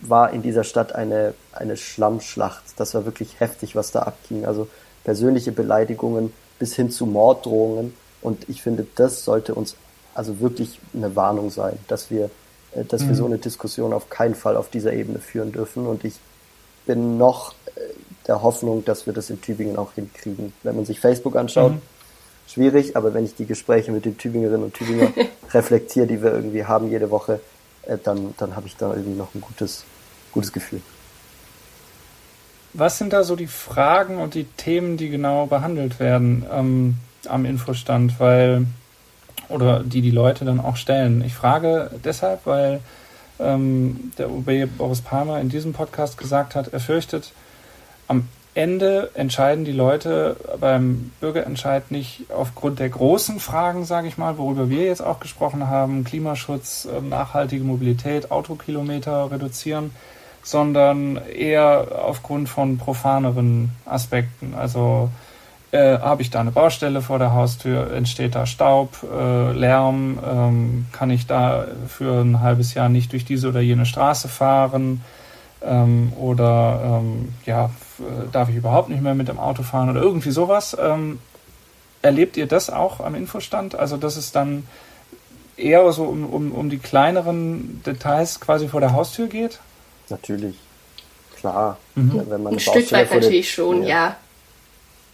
war in dieser Stadt eine, eine Schlammschlacht. Das war wirklich heftig, was da abging. Also persönliche Beleidigungen bis hin zu Morddrohungen. Und ich finde, das sollte uns also wirklich eine Warnung sein, dass wir, äh, dass mhm. wir so eine Diskussion auf keinen Fall auf dieser Ebene führen dürfen. Und ich bin noch äh, der Hoffnung, dass wir das in Tübingen auch hinkriegen. Wenn man sich Facebook anschaut, mhm. schwierig, aber wenn ich die Gespräche mit den Tübingerinnen und Tübinger reflektiere, die wir irgendwie haben jede Woche, äh, dann, dann habe ich da irgendwie noch ein gutes, gutes Gefühl. Was sind da so die Fragen und die Themen, die genau behandelt werden ähm, am Infostand, weil oder die die Leute dann auch stellen? Ich frage deshalb, weil ähm, der OB Boris Palmer in diesem Podcast gesagt hat, er fürchtet, am Ende entscheiden die Leute beim Bürgerentscheid nicht aufgrund der großen Fragen, sage ich mal, worüber wir jetzt auch gesprochen haben, Klimaschutz, ähm, nachhaltige Mobilität, Autokilometer reduzieren, sondern eher aufgrund von profaneren Aspekten. Also äh, habe ich da eine Baustelle vor der Haustür, entsteht da Staub, äh, Lärm, ähm, kann ich da für ein halbes Jahr nicht durch diese oder jene Straße fahren ähm, oder ähm, ja, äh, darf ich überhaupt nicht mehr mit dem Auto fahren oder irgendwie sowas. Ähm, erlebt ihr das auch am Infostand? Also, dass es dann eher so um, um, um die kleineren Details quasi vor der Haustür geht? Natürlich. Klar. Mhm. Wenn man Ein Stück weit natürlich schon, ja. ja.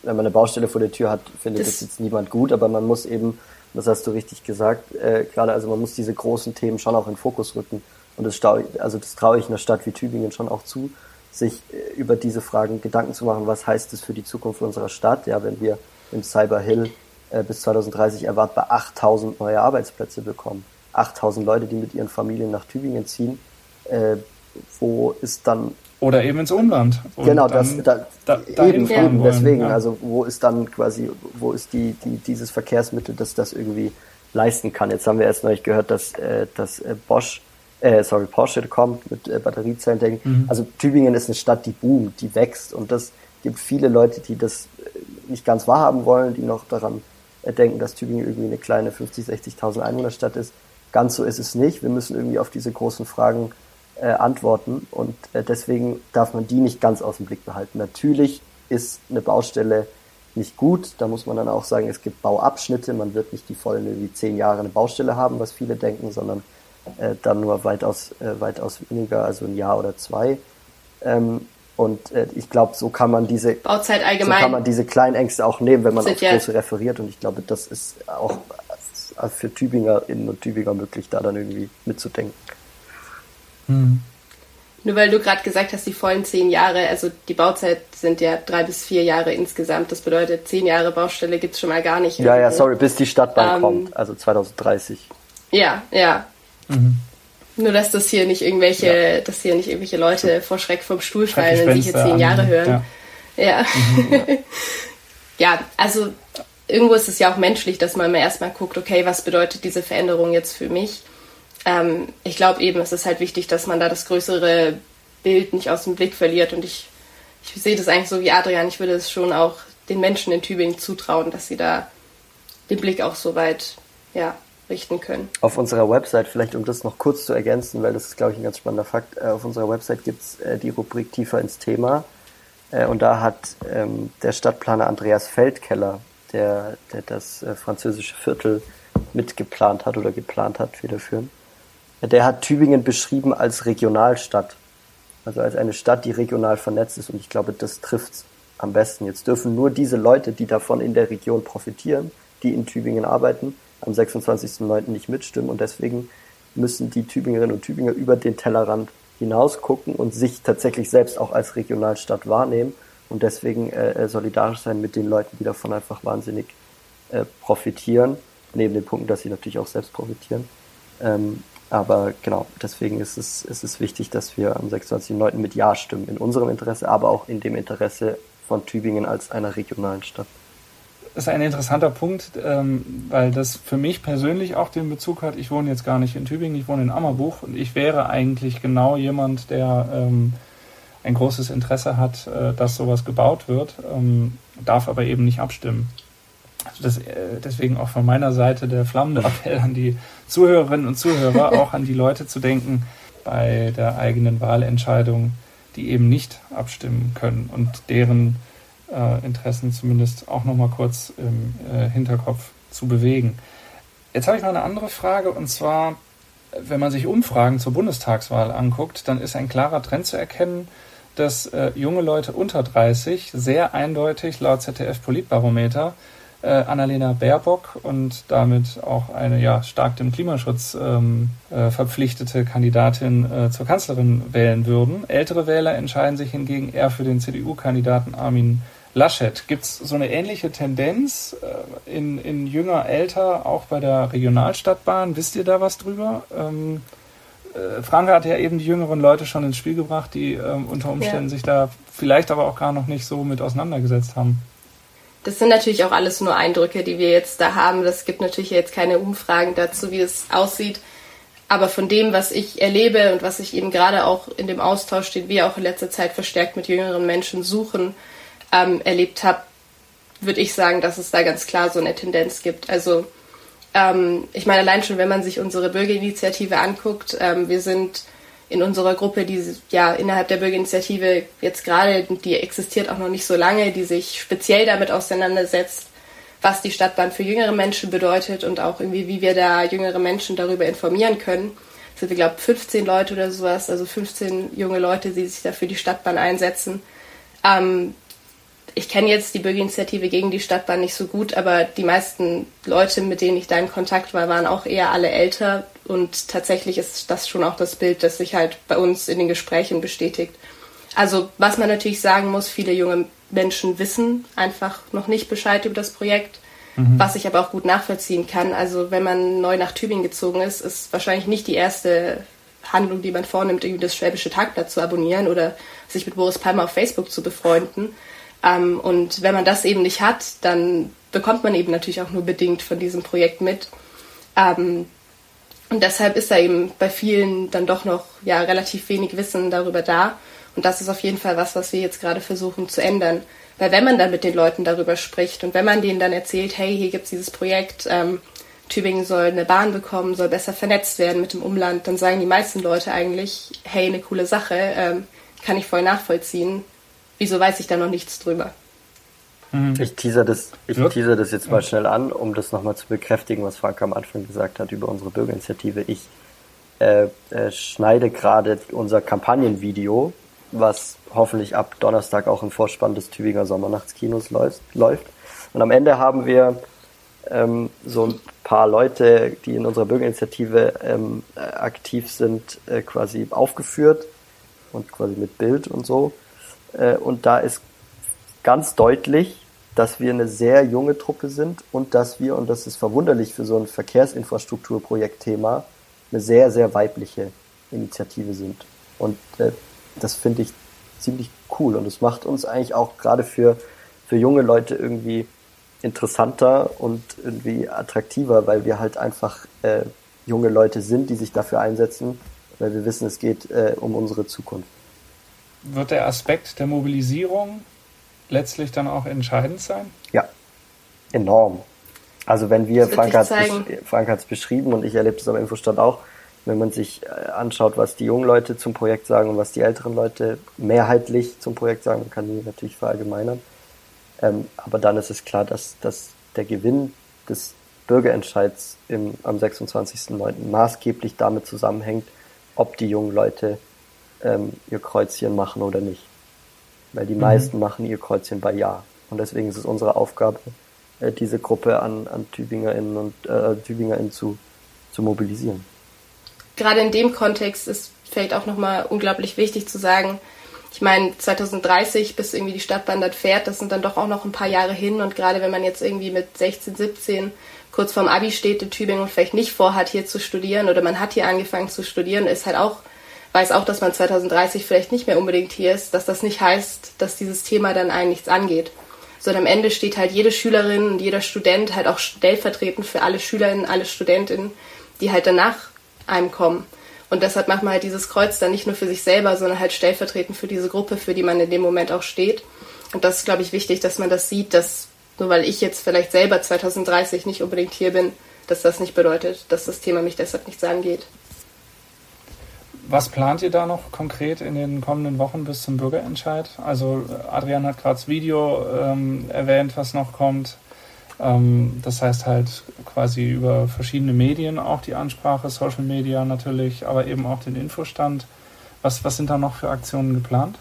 Wenn man eine Baustelle vor der Tür hat, findet das, das jetzt niemand gut, aber man muss eben, das hast du richtig gesagt, äh, gerade also man muss diese großen Themen schon auch in den Fokus rücken. Und das, also das traue ich einer Stadt wie Tübingen schon auch zu, sich äh, über diese Fragen Gedanken zu machen, was heißt es für die Zukunft unserer Stadt, ja, wenn wir im Cyber Hill äh, bis 2030 erwartbar 8000 neue Arbeitsplätze bekommen. 8000 Leute, die mit ihren Familien nach Tübingen ziehen, äh, wo ist dann oder eben ins Umland. genau, das, da, da, eben, eben deswegen, ja. also wo ist dann quasi, wo ist die, die, dieses Verkehrsmittel, das das irgendwie leisten kann. Jetzt haben wir erst neulich gehört, dass, äh, dass äh, Bosch, äh, sorry, Porsche kommt mit äh, Batteriezellen. Mhm. Also Tübingen ist eine Stadt, die boomt, die wächst und das gibt viele Leute, die das äh, nicht ganz wahrhaben wollen, die noch daran äh, denken, dass Tübingen irgendwie eine kleine 50, 60.000 Einwohnerstadt ist. Ganz so ist es nicht. Wir müssen irgendwie auf diese großen Fragen äh, antworten und äh, deswegen darf man die nicht ganz aus dem Blick behalten. Natürlich ist eine Baustelle nicht gut. Da muss man dann auch sagen, es gibt Bauabschnitte. Man wird nicht die vollen irgendwie zehn Jahre eine Baustelle haben, was viele denken, sondern äh, dann nur weitaus, äh, weitaus weniger, also ein Jahr oder zwei. Ähm, und äh, ich glaube, so kann man diese Bauzeit allgemein. So kann man diese kleinen Ängste auch nehmen, wenn man auf ja. große referiert. Und ich glaube, das ist auch für TübingerInnen und Tübinger möglich, da dann irgendwie mitzudenken. Hm. Nur weil du gerade gesagt hast, die vollen zehn Jahre, also die Bauzeit sind ja drei bis vier Jahre insgesamt. Das bedeutet, zehn Jahre Baustelle gibt es schon mal gar nicht. Ja, ja, sorry, bis die Stadtbahn ähm, kommt, also 2030. Ja, ja. Mhm. Nur dass das hier nicht irgendwelche, ja. dass hier nicht irgendwelche Leute vor Schreck vom Stuhl fallen, wenn sie hier zehn Jahre hören. Ja. Ja. Mhm, ja. ja, also irgendwo ist es ja auch menschlich, dass man mal erstmal guckt, okay, was bedeutet diese Veränderung jetzt für mich? Ähm, ich glaube eben, es ist halt wichtig, dass man da das größere Bild nicht aus dem Blick verliert. Und ich, ich sehe das eigentlich so wie Adrian. Ich würde es schon auch den Menschen in Tübingen zutrauen, dass sie da den Blick auch so weit ja, richten können. Auf unserer Website, vielleicht um das noch kurz zu ergänzen, weil das ist, glaube ich, ein ganz spannender Fakt, äh, auf unserer Website gibt es äh, die Rubrik Tiefer ins Thema. Äh, und da hat ähm, der Stadtplaner Andreas Feldkeller, der, der das französische Viertel mitgeplant hat oder geplant hat, federführend, der hat Tübingen beschrieben als Regionalstadt. Also als eine Stadt, die regional vernetzt ist. Und ich glaube, das trifft's am besten. Jetzt dürfen nur diese Leute, die davon in der Region profitieren, die in Tübingen arbeiten, am 26.09. nicht mitstimmen. Und deswegen müssen die Tübingerinnen und Tübinger über den Tellerrand hinaus gucken und sich tatsächlich selbst auch als Regionalstadt wahrnehmen und deswegen äh, äh solidarisch sein mit den Leuten, die davon einfach wahnsinnig äh, profitieren, neben den Punkten, dass sie natürlich auch selbst profitieren. Ähm, aber genau, deswegen ist es, ist es wichtig, dass wir am 26.09. mit Ja stimmen, in unserem Interesse, aber auch in dem Interesse von Tübingen als einer regionalen Stadt. Das ist ein interessanter Punkt, ähm, weil das für mich persönlich auch den Bezug hat. Ich wohne jetzt gar nicht in Tübingen, ich wohne in Ammerbuch und ich wäre eigentlich genau jemand, der ähm, ein großes Interesse hat, äh, dass sowas gebaut wird, ähm, darf aber eben nicht abstimmen. Also das, äh, deswegen auch von meiner Seite der flammende Appell an die Zuhörerinnen und Zuhörer, auch an die Leute zu denken bei der eigenen Wahlentscheidung, die eben nicht abstimmen können und deren äh, Interessen zumindest auch nochmal kurz im äh, Hinterkopf zu bewegen. Jetzt habe ich noch eine andere Frage und zwar, wenn man sich Umfragen zur Bundestagswahl anguckt, dann ist ein klarer Trend zu erkennen, dass äh, junge Leute unter 30 sehr eindeutig laut ZDF Politbarometer äh, Annalena Baerbock und damit auch eine ja stark dem Klimaschutz ähm, äh, verpflichtete Kandidatin äh, zur Kanzlerin wählen würden. Ältere Wähler entscheiden sich hingegen eher für den CDU-Kandidaten Armin Laschet. Gibt es so eine ähnliche Tendenz äh, in, in jünger, älter, auch bei der Regionalstadtbahn? Wisst ihr da was drüber? Ähm, äh, Franke hat ja eben die jüngeren Leute schon ins Spiel gebracht, die ähm, unter Umständen ja. sich da vielleicht aber auch gar noch nicht so mit auseinandergesetzt haben. Das sind natürlich auch alles nur Eindrücke, die wir jetzt da haben. Das gibt natürlich jetzt keine Umfragen dazu, wie es aussieht. Aber von dem, was ich erlebe und was ich eben gerade auch in dem Austausch, den wir auch in letzter Zeit verstärkt mit jüngeren Menschen suchen, ähm, erlebt habe, würde ich sagen, dass es da ganz klar so eine Tendenz gibt. Also ähm, ich meine, allein schon, wenn man sich unsere Bürgerinitiative anguckt, ähm, wir sind in unserer Gruppe, die ja innerhalb der Bürgerinitiative jetzt gerade, die existiert auch noch nicht so lange, die sich speziell damit auseinandersetzt, was die Stadtbahn für jüngere Menschen bedeutet und auch irgendwie, wie wir da jüngere Menschen darüber informieren können. Es sind, wir glaube 15 Leute oder sowas, also 15 junge Leute, die sich dafür die Stadtbahn einsetzen. Ähm, ich kenne jetzt die Bürgerinitiative gegen die Stadtbahn nicht so gut, aber die meisten Leute, mit denen ich da in Kontakt war, waren auch eher alle älter. Und tatsächlich ist das schon auch das Bild, das sich halt bei uns in den Gesprächen bestätigt. Also was man natürlich sagen muss, viele junge Menschen wissen einfach noch nicht Bescheid über das Projekt, mhm. was ich aber auch gut nachvollziehen kann. Also wenn man neu nach Tübingen gezogen ist, ist wahrscheinlich nicht die erste Handlung, die man vornimmt, irgendwie das Schwäbische Tagblatt zu abonnieren oder sich mit Boris Palmer auf Facebook zu befreunden ähm, und wenn man das eben nicht hat, dann bekommt man eben natürlich auch nur bedingt von diesem Projekt mit. Ähm, und deshalb ist da eben bei vielen dann doch noch ja relativ wenig Wissen darüber da. Und das ist auf jeden Fall was, was wir jetzt gerade versuchen zu ändern. Weil wenn man dann mit den Leuten darüber spricht und wenn man denen dann erzählt, hey, hier gibt es dieses Projekt, ähm, Tübingen soll eine Bahn bekommen, soll besser vernetzt werden mit dem Umland, dann sagen die meisten Leute eigentlich, hey, eine coole Sache, ähm, kann ich voll nachvollziehen. Wieso weiß ich da noch nichts drüber? Mhm. Ich teaser das, ich teaser das jetzt mal schnell an, um das nochmal zu bekräftigen, was Frank am Anfang gesagt hat über unsere Bürgerinitiative. Ich äh, äh, schneide gerade unser Kampagnenvideo, was hoffentlich ab Donnerstag auch im Vorspann des Tübinger Sommernachtskinos läuft. Und am Ende haben wir ähm, so ein paar Leute, die in unserer Bürgerinitiative ähm, äh, aktiv sind, äh, quasi aufgeführt und quasi mit Bild und so. Äh, und da ist ganz deutlich, dass wir eine sehr junge Truppe sind und dass wir, und das ist verwunderlich für so ein Verkehrsinfrastrukturprojektthema, eine sehr, sehr weibliche Initiative sind. Und äh, das finde ich ziemlich cool und es macht uns eigentlich auch gerade für, für junge Leute irgendwie interessanter und irgendwie attraktiver, weil wir halt einfach äh, junge Leute sind, die sich dafür einsetzen, weil wir wissen, es geht äh, um unsere Zukunft. Wird der Aspekt der Mobilisierung letztlich dann auch entscheidend sein? Ja, enorm. Also wenn wir, Frank hat es beschrieben und ich erlebe es am Infostand auch, wenn man sich äh, anschaut, was die jungen Leute zum Projekt sagen und was die älteren Leute mehrheitlich zum Projekt sagen, man kann die natürlich verallgemeinern, ähm, aber dann ist es klar, dass, dass der Gewinn des Bürgerentscheids im, am 26.09. maßgeblich damit zusammenhängt, ob die jungen Leute ähm, ihr Kreuzchen machen oder nicht. Weil die mhm. meisten machen ihr Kreuzchen bei Ja. Und deswegen ist es unsere Aufgabe, äh, diese Gruppe an, an TübingerInnen und äh, TübingerInnen zu, zu mobilisieren. Gerade in dem Kontext ist vielleicht auch nochmal unglaublich wichtig zu sagen, ich meine, 2030, bis irgendwie die Stadtbahn dort fährt, das sind dann doch auch noch ein paar Jahre hin. Und gerade wenn man jetzt irgendwie mit 16, 17 kurz vorm Abi steht in Tübingen und vielleicht nicht vorhat, hier zu studieren oder man hat hier angefangen zu studieren, ist halt auch, weiß auch, dass man 2030 vielleicht nicht mehr unbedingt hier ist, dass das nicht heißt, dass dieses Thema dann einen nichts angeht. Sondern am Ende steht halt jede Schülerin und jeder Student halt auch stellvertretend für alle Schülerinnen, alle Studentinnen, die halt danach einem kommen. Und deshalb macht man halt dieses Kreuz dann nicht nur für sich selber, sondern halt stellvertretend für diese Gruppe, für die man in dem Moment auch steht. Und das ist, glaube ich, wichtig, dass man das sieht, dass nur weil ich jetzt vielleicht selber 2030 nicht unbedingt hier bin, dass das nicht bedeutet, dass das Thema mich deshalb nichts angeht. Was plant ihr da noch konkret in den kommenden Wochen bis zum Bürgerentscheid? Also Adrian hat gerade das Video ähm, erwähnt, was noch kommt. Ähm, das heißt halt quasi über verschiedene Medien auch die Ansprache, Social Media natürlich, aber eben auch den Infostand. Was, was sind da noch für Aktionen geplant?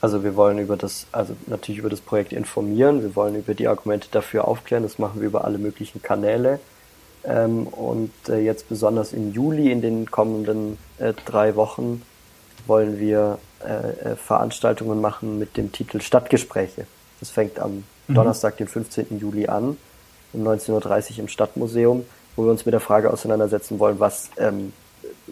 Also wir wollen über das, also natürlich über das Projekt informieren, wir wollen über die Argumente dafür aufklären, das machen wir über alle möglichen Kanäle. Ähm, und äh, jetzt besonders im Juli, in den kommenden äh, drei Wochen, wollen wir äh, äh Veranstaltungen machen mit dem Titel Stadtgespräche. Das fängt am mhm. Donnerstag, den 15. Juli an, um 19.30 Uhr im Stadtmuseum, wo wir uns mit der Frage auseinandersetzen wollen, was, ähm,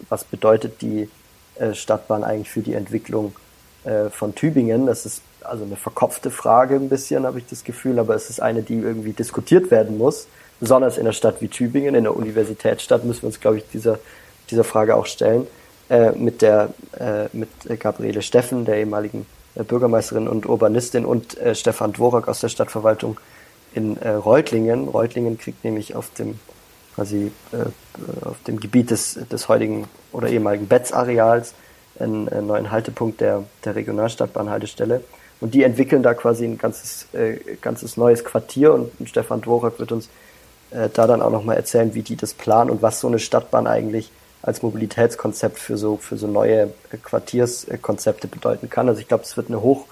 was bedeutet die äh, Stadtbahn eigentlich für die Entwicklung äh, von Tübingen. Das ist also eine verkopfte Frage ein bisschen, habe ich das Gefühl, aber es ist eine, die irgendwie diskutiert werden muss. Besonders in einer Stadt wie Tübingen, in der Universitätsstadt, müssen wir uns, glaube ich, dieser, dieser Frage auch stellen. Äh, mit der äh, mit Gabriele Steffen, der ehemaligen äh, Bürgermeisterin und Urbanistin und äh, Stefan Dvorak aus der Stadtverwaltung in äh, Reutlingen. Reutlingen kriegt nämlich auf dem quasi äh, auf dem Gebiet des, des heutigen oder ehemaligen Betz-Areals einen, einen, neuen Haltepunkt der, der Regionalstadtbahnhaltestelle. Und die entwickeln da quasi ein ganzes, ganzes neues Quartier und Stefan Dvorak wird uns äh, da dann auch nochmal erzählen, wie die das planen und was so eine Stadtbahn eigentlich als Mobilitätskonzept für so, für so neue äh, Quartierskonzepte bedeuten kann. Also ich glaube, es wird eine hoch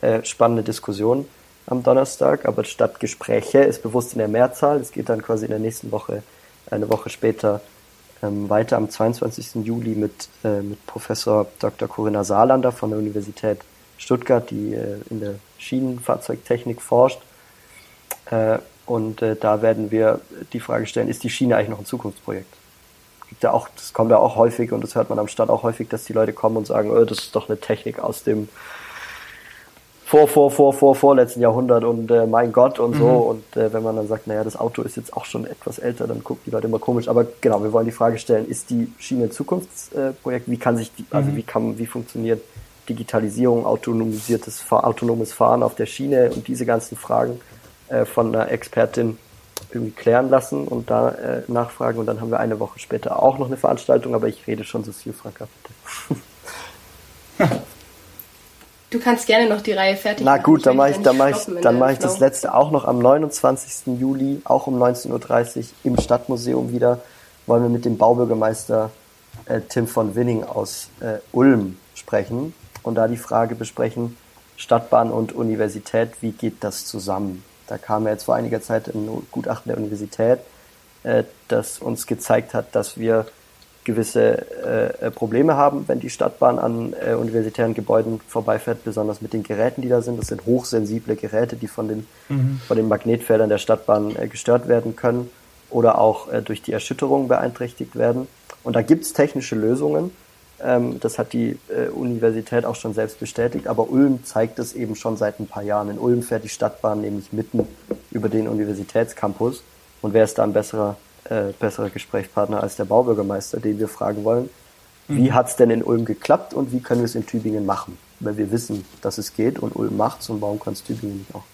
äh, Diskussion am Donnerstag, aber statt Gespräche ist bewusst in der Mehrzahl. Es geht dann quasi in der nächsten Woche, eine Woche später, ähm, weiter am 22. Juli mit, äh, mit Professor Dr. Corinna Saarlander von der Universität Stuttgart, die äh, in der Schienenfahrzeugtechnik forscht. Äh, und äh, da werden wir die Frage stellen, ist die Schiene eigentlich noch ein Zukunftsprojekt? gibt ja auch, das kommt ja auch häufig und das hört man am Start auch häufig, dass die Leute kommen und sagen, oh, das ist doch eine Technik aus dem vor, vor, vor, vor, vorletzten Jahrhundert und äh, mein Gott und so. Mhm. Und äh, wenn man dann sagt, naja, das Auto ist jetzt auch schon etwas älter, dann gucken die Leute immer komisch. Aber genau, wir wollen die Frage stellen, ist die Schiene ein Zukunftsprojekt? wie kann sich die, also mhm. wie kann, wie funktioniert Digitalisierung, autonomisiertes, autonomes Fahren auf der Schiene und diese ganzen Fragen äh, von einer Expertin irgendwie klären lassen und da äh, nachfragen. Und dann haben wir eine Woche später auch noch eine Veranstaltung, aber ich rede schon so viel, Franka, bitte. Du kannst gerne noch die Reihe fertig machen. Na gut, dann mache ich, dann mach ich, dann mach ich das letzte auch noch am 29. Juli, auch um 19.30 Uhr im Stadtmuseum wieder, wollen wir mit dem Baubürgermeister äh, Tim von Winning aus äh, Ulm sprechen und da die Frage besprechen, Stadtbahn und Universität, wie geht das zusammen? Da kam ja jetzt vor einiger Zeit ein Gutachten der Universität, äh, das uns gezeigt hat, dass wir gewisse äh, äh, Probleme haben, wenn die Stadtbahn an äh, universitären Gebäuden vorbeifährt, besonders mit den Geräten, die da sind. Das sind hochsensible Geräte, die von den, mhm. von den Magnetfeldern der Stadtbahn äh, gestört werden können oder auch äh, durch die Erschütterung beeinträchtigt werden. Und da gibt es technische Lösungen. Ähm, das hat die äh, Universität auch schon selbst bestätigt, aber Ulm zeigt es eben schon seit ein paar Jahren. In Ulm fährt die Stadtbahn nämlich mitten über den Universitätscampus. Und wer ist da ein besserer äh, besserer Gesprächspartner als der Baubürgermeister, den wir fragen wollen, wie mhm. hat es denn in Ulm geklappt und wie können wir es in Tübingen machen? Weil wir wissen, dass es geht und Ulm macht es und warum kann es Tübingen nicht auch?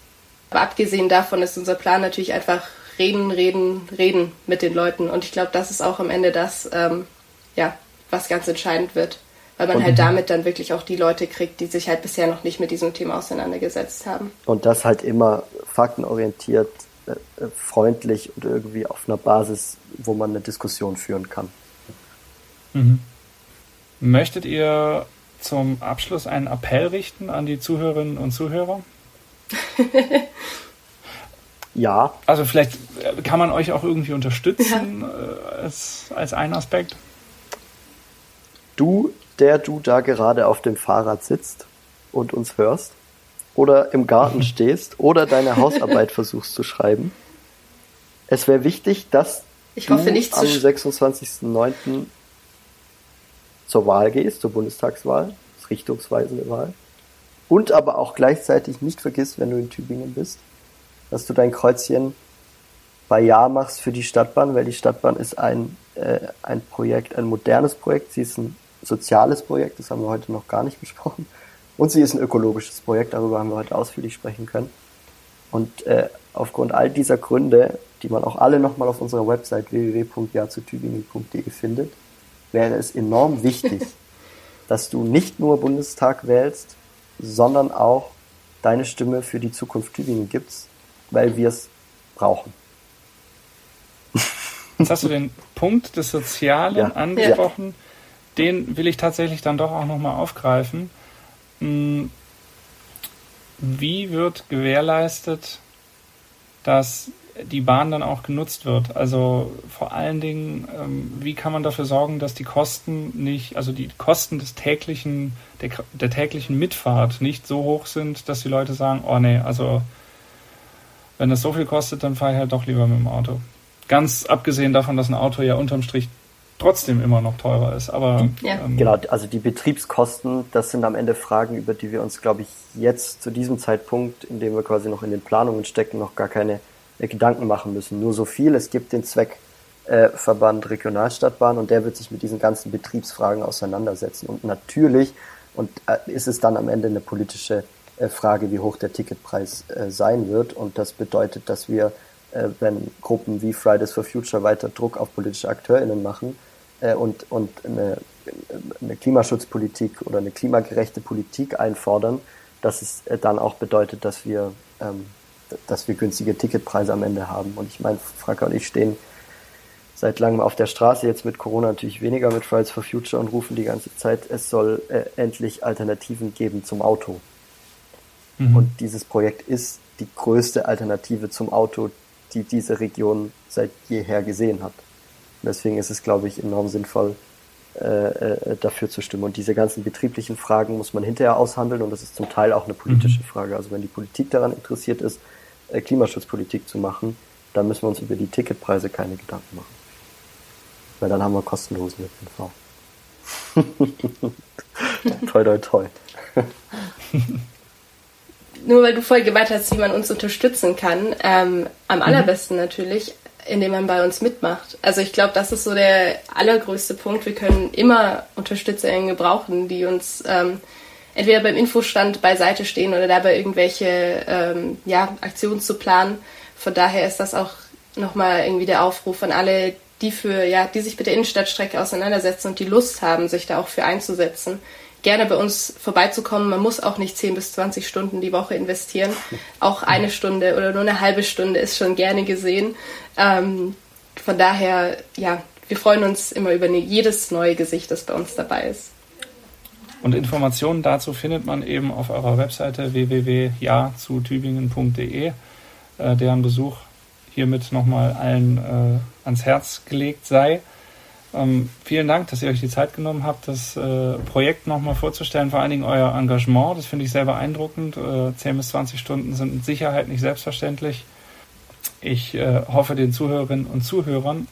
Aber abgesehen davon ist unser Plan natürlich einfach reden, reden, reden mit den Leuten. Und ich glaube, das ist auch am Ende das, ähm, ja, was ganz entscheidend wird. Weil man und halt damit dann wirklich auch die Leute kriegt, die sich halt bisher noch nicht mit diesem Thema auseinandergesetzt haben. Und das halt immer faktenorientiert äh, äh, freundlich und irgendwie auf einer Basis, wo man eine Diskussion führen kann. Mhm. Möchtet ihr zum Abschluss einen Appell richten an die Zuhörerinnen und Zuhörer? ja. Also vielleicht äh, kann man euch auch irgendwie unterstützen ja. als, als ein Aspekt. Du, der du da gerade auf dem Fahrrad sitzt und uns hörst, oder im Garten stehst oder deine Hausarbeit versuchst zu schreiben. Es wäre wichtig, dass ich hoffe, du am 26.09. zur Wahl gehst, zur Bundestagswahl, das richtungsweisende Wahl. Und aber auch gleichzeitig nicht vergisst, wenn du in Tübingen bist, dass du dein Kreuzchen bei Ja machst für die Stadtbahn, weil die Stadtbahn ist ein, äh, ein Projekt, ein modernes Projekt. Sie ist ein soziales Projekt, das haben wir heute noch gar nicht besprochen. Und sie ist ein ökologisches Projekt, darüber haben wir heute ausführlich sprechen können. Und äh, aufgrund all dieser Gründe, die man auch alle nochmal auf unserer Website www.jazutübingen.de findet, wäre es enorm wichtig, dass du nicht nur Bundestag wählst, sondern auch deine Stimme für die Zukunft Tübingen gibst, weil wir es brauchen. Jetzt hast du den Punkt des Sozialen ja. angesprochen. Ja. Den will ich tatsächlich dann doch auch nochmal aufgreifen. Hm, wie wird gewährleistet, dass die Bahn dann auch genutzt wird? Also vor allen Dingen, ähm, wie kann man dafür sorgen, dass die Kosten nicht, also die Kosten des täglichen, der, der täglichen Mitfahrt nicht so hoch sind, dass die Leute sagen, oh nee, also wenn das so viel kostet, dann fahre ich halt doch lieber mit dem Auto. Ganz abgesehen davon, dass ein Auto ja unterm Strich trotzdem immer noch teurer ist. Aber ja. ähm, genau, also die Betriebskosten, das sind am Ende Fragen, über die wir uns, glaube ich, jetzt zu diesem Zeitpunkt, in dem wir quasi noch in den Planungen stecken, noch gar keine äh, Gedanken machen müssen. Nur so viel, es gibt den Zweckverband äh, Regionalstadtbahn und der wird sich mit diesen ganzen Betriebsfragen auseinandersetzen. Und natürlich, und äh, ist es dann am Ende eine politische äh, Frage, wie hoch der Ticketpreis äh, sein wird. Und das bedeutet, dass wir wenn Gruppen wie Fridays for Future weiter Druck auf politische AkteurInnen machen äh, und, und eine, eine Klimaschutzpolitik oder eine klimagerechte Politik einfordern, dass es äh, dann auch bedeutet, dass wir, ähm, dass wir günstige Ticketpreise am Ende haben. Und ich meine, Franka und ich stehen seit langem auf der Straße, jetzt mit Corona natürlich weniger mit Fridays for Future und rufen die ganze Zeit, es soll äh, endlich Alternativen geben zum Auto. Mhm. Und dieses Projekt ist die größte Alternative zum Auto, die diese Region seit jeher gesehen hat. Und deswegen ist es, glaube ich, enorm sinnvoll, äh, äh, dafür zu stimmen. Und diese ganzen betrieblichen Fragen muss man hinterher aushandeln und das ist zum Teil auch eine politische mhm. Frage. Also wenn die Politik daran interessiert ist, äh, Klimaschutzpolitik zu machen, dann müssen wir uns über die Ticketpreise keine Gedanken machen. Weil dann haben wir kostenlosen ÖPNV. toi, toi, toi. nur weil du vorhin gemeint hast, wie man uns unterstützen kann, ähm, am mhm. allerbesten natürlich, indem man bei uns mitmacht. Also ich glaube, das ist so der allergrößte Punkt. Wir können immer Unterstützerinnen gebrauchen, die uns ähm, entweder beim Infostand beiseite stehen oder dabei irgendwelche ähm, ja, Aktionen zu planen. Von daher ist das auch nochmal irgendwie der Aufruf an alle, die für, ja, die sich mit der Innenstadtstrecke auseinandersetzen und die Lust haben, sich da auch für einzusetzen gerne bei uns vorbeizukommen. Man muss auch nicht 10 bis 20 Stunden die Woche investieren. Auch eine Stunde oder nur eine halbe Stunde ist schon gerne gesehen. Ähm, von daher, ja, wir freuen uns immer über jedes neue Gesicht, das bei uns dabei ist. Und Informationen dazu findet man eben auf eurer Webseite www.jazutübingen.de, äh, deren Besuch hiermit nochmal allen äh, ans Herz gelegt sei. Ähm, vielen Dank, dass ihr euch die Zeit genommen habt, das äh, Projekt nochmal vorzustellen, vor allen Dingen euer Engagement. Das finde ich sehr beeindruckend. Äh, 10 bis 20 Stunden sind mit Sicherheit nicht selbstverständlich. Ich äh, hoffe, den Zuhörerinnen und Zuhörern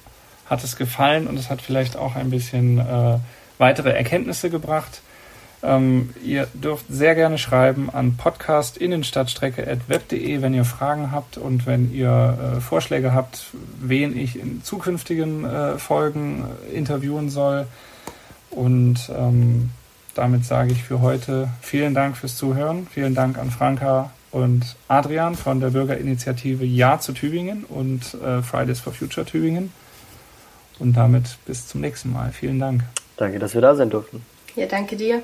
hat es gefallen und es hat vielleicht auch ein bisschen äh, weitere Erkenntnisse gebracht. Ähm, ihr dürft sehr gerne schreiben an podcastinnenstadtstrecke.web.de, wenn ihr Fragen habt und wenn ihr äh, Vorschläge habt, wen ich in zukünftigen äh, Folgen äh, interviewen soll. Und ähm, damit sage ich für heute vielen Dank fürs Zuhören. Vielen Dank an Franka und Adrian von der Bürgerinitiative Ja zu Tübingen und äh, Fridays for Future Tübingen. Und damit bis zum nächsten Mal. Vielen Dank. Danke, dass wir da sein durften. Ja, danke dir.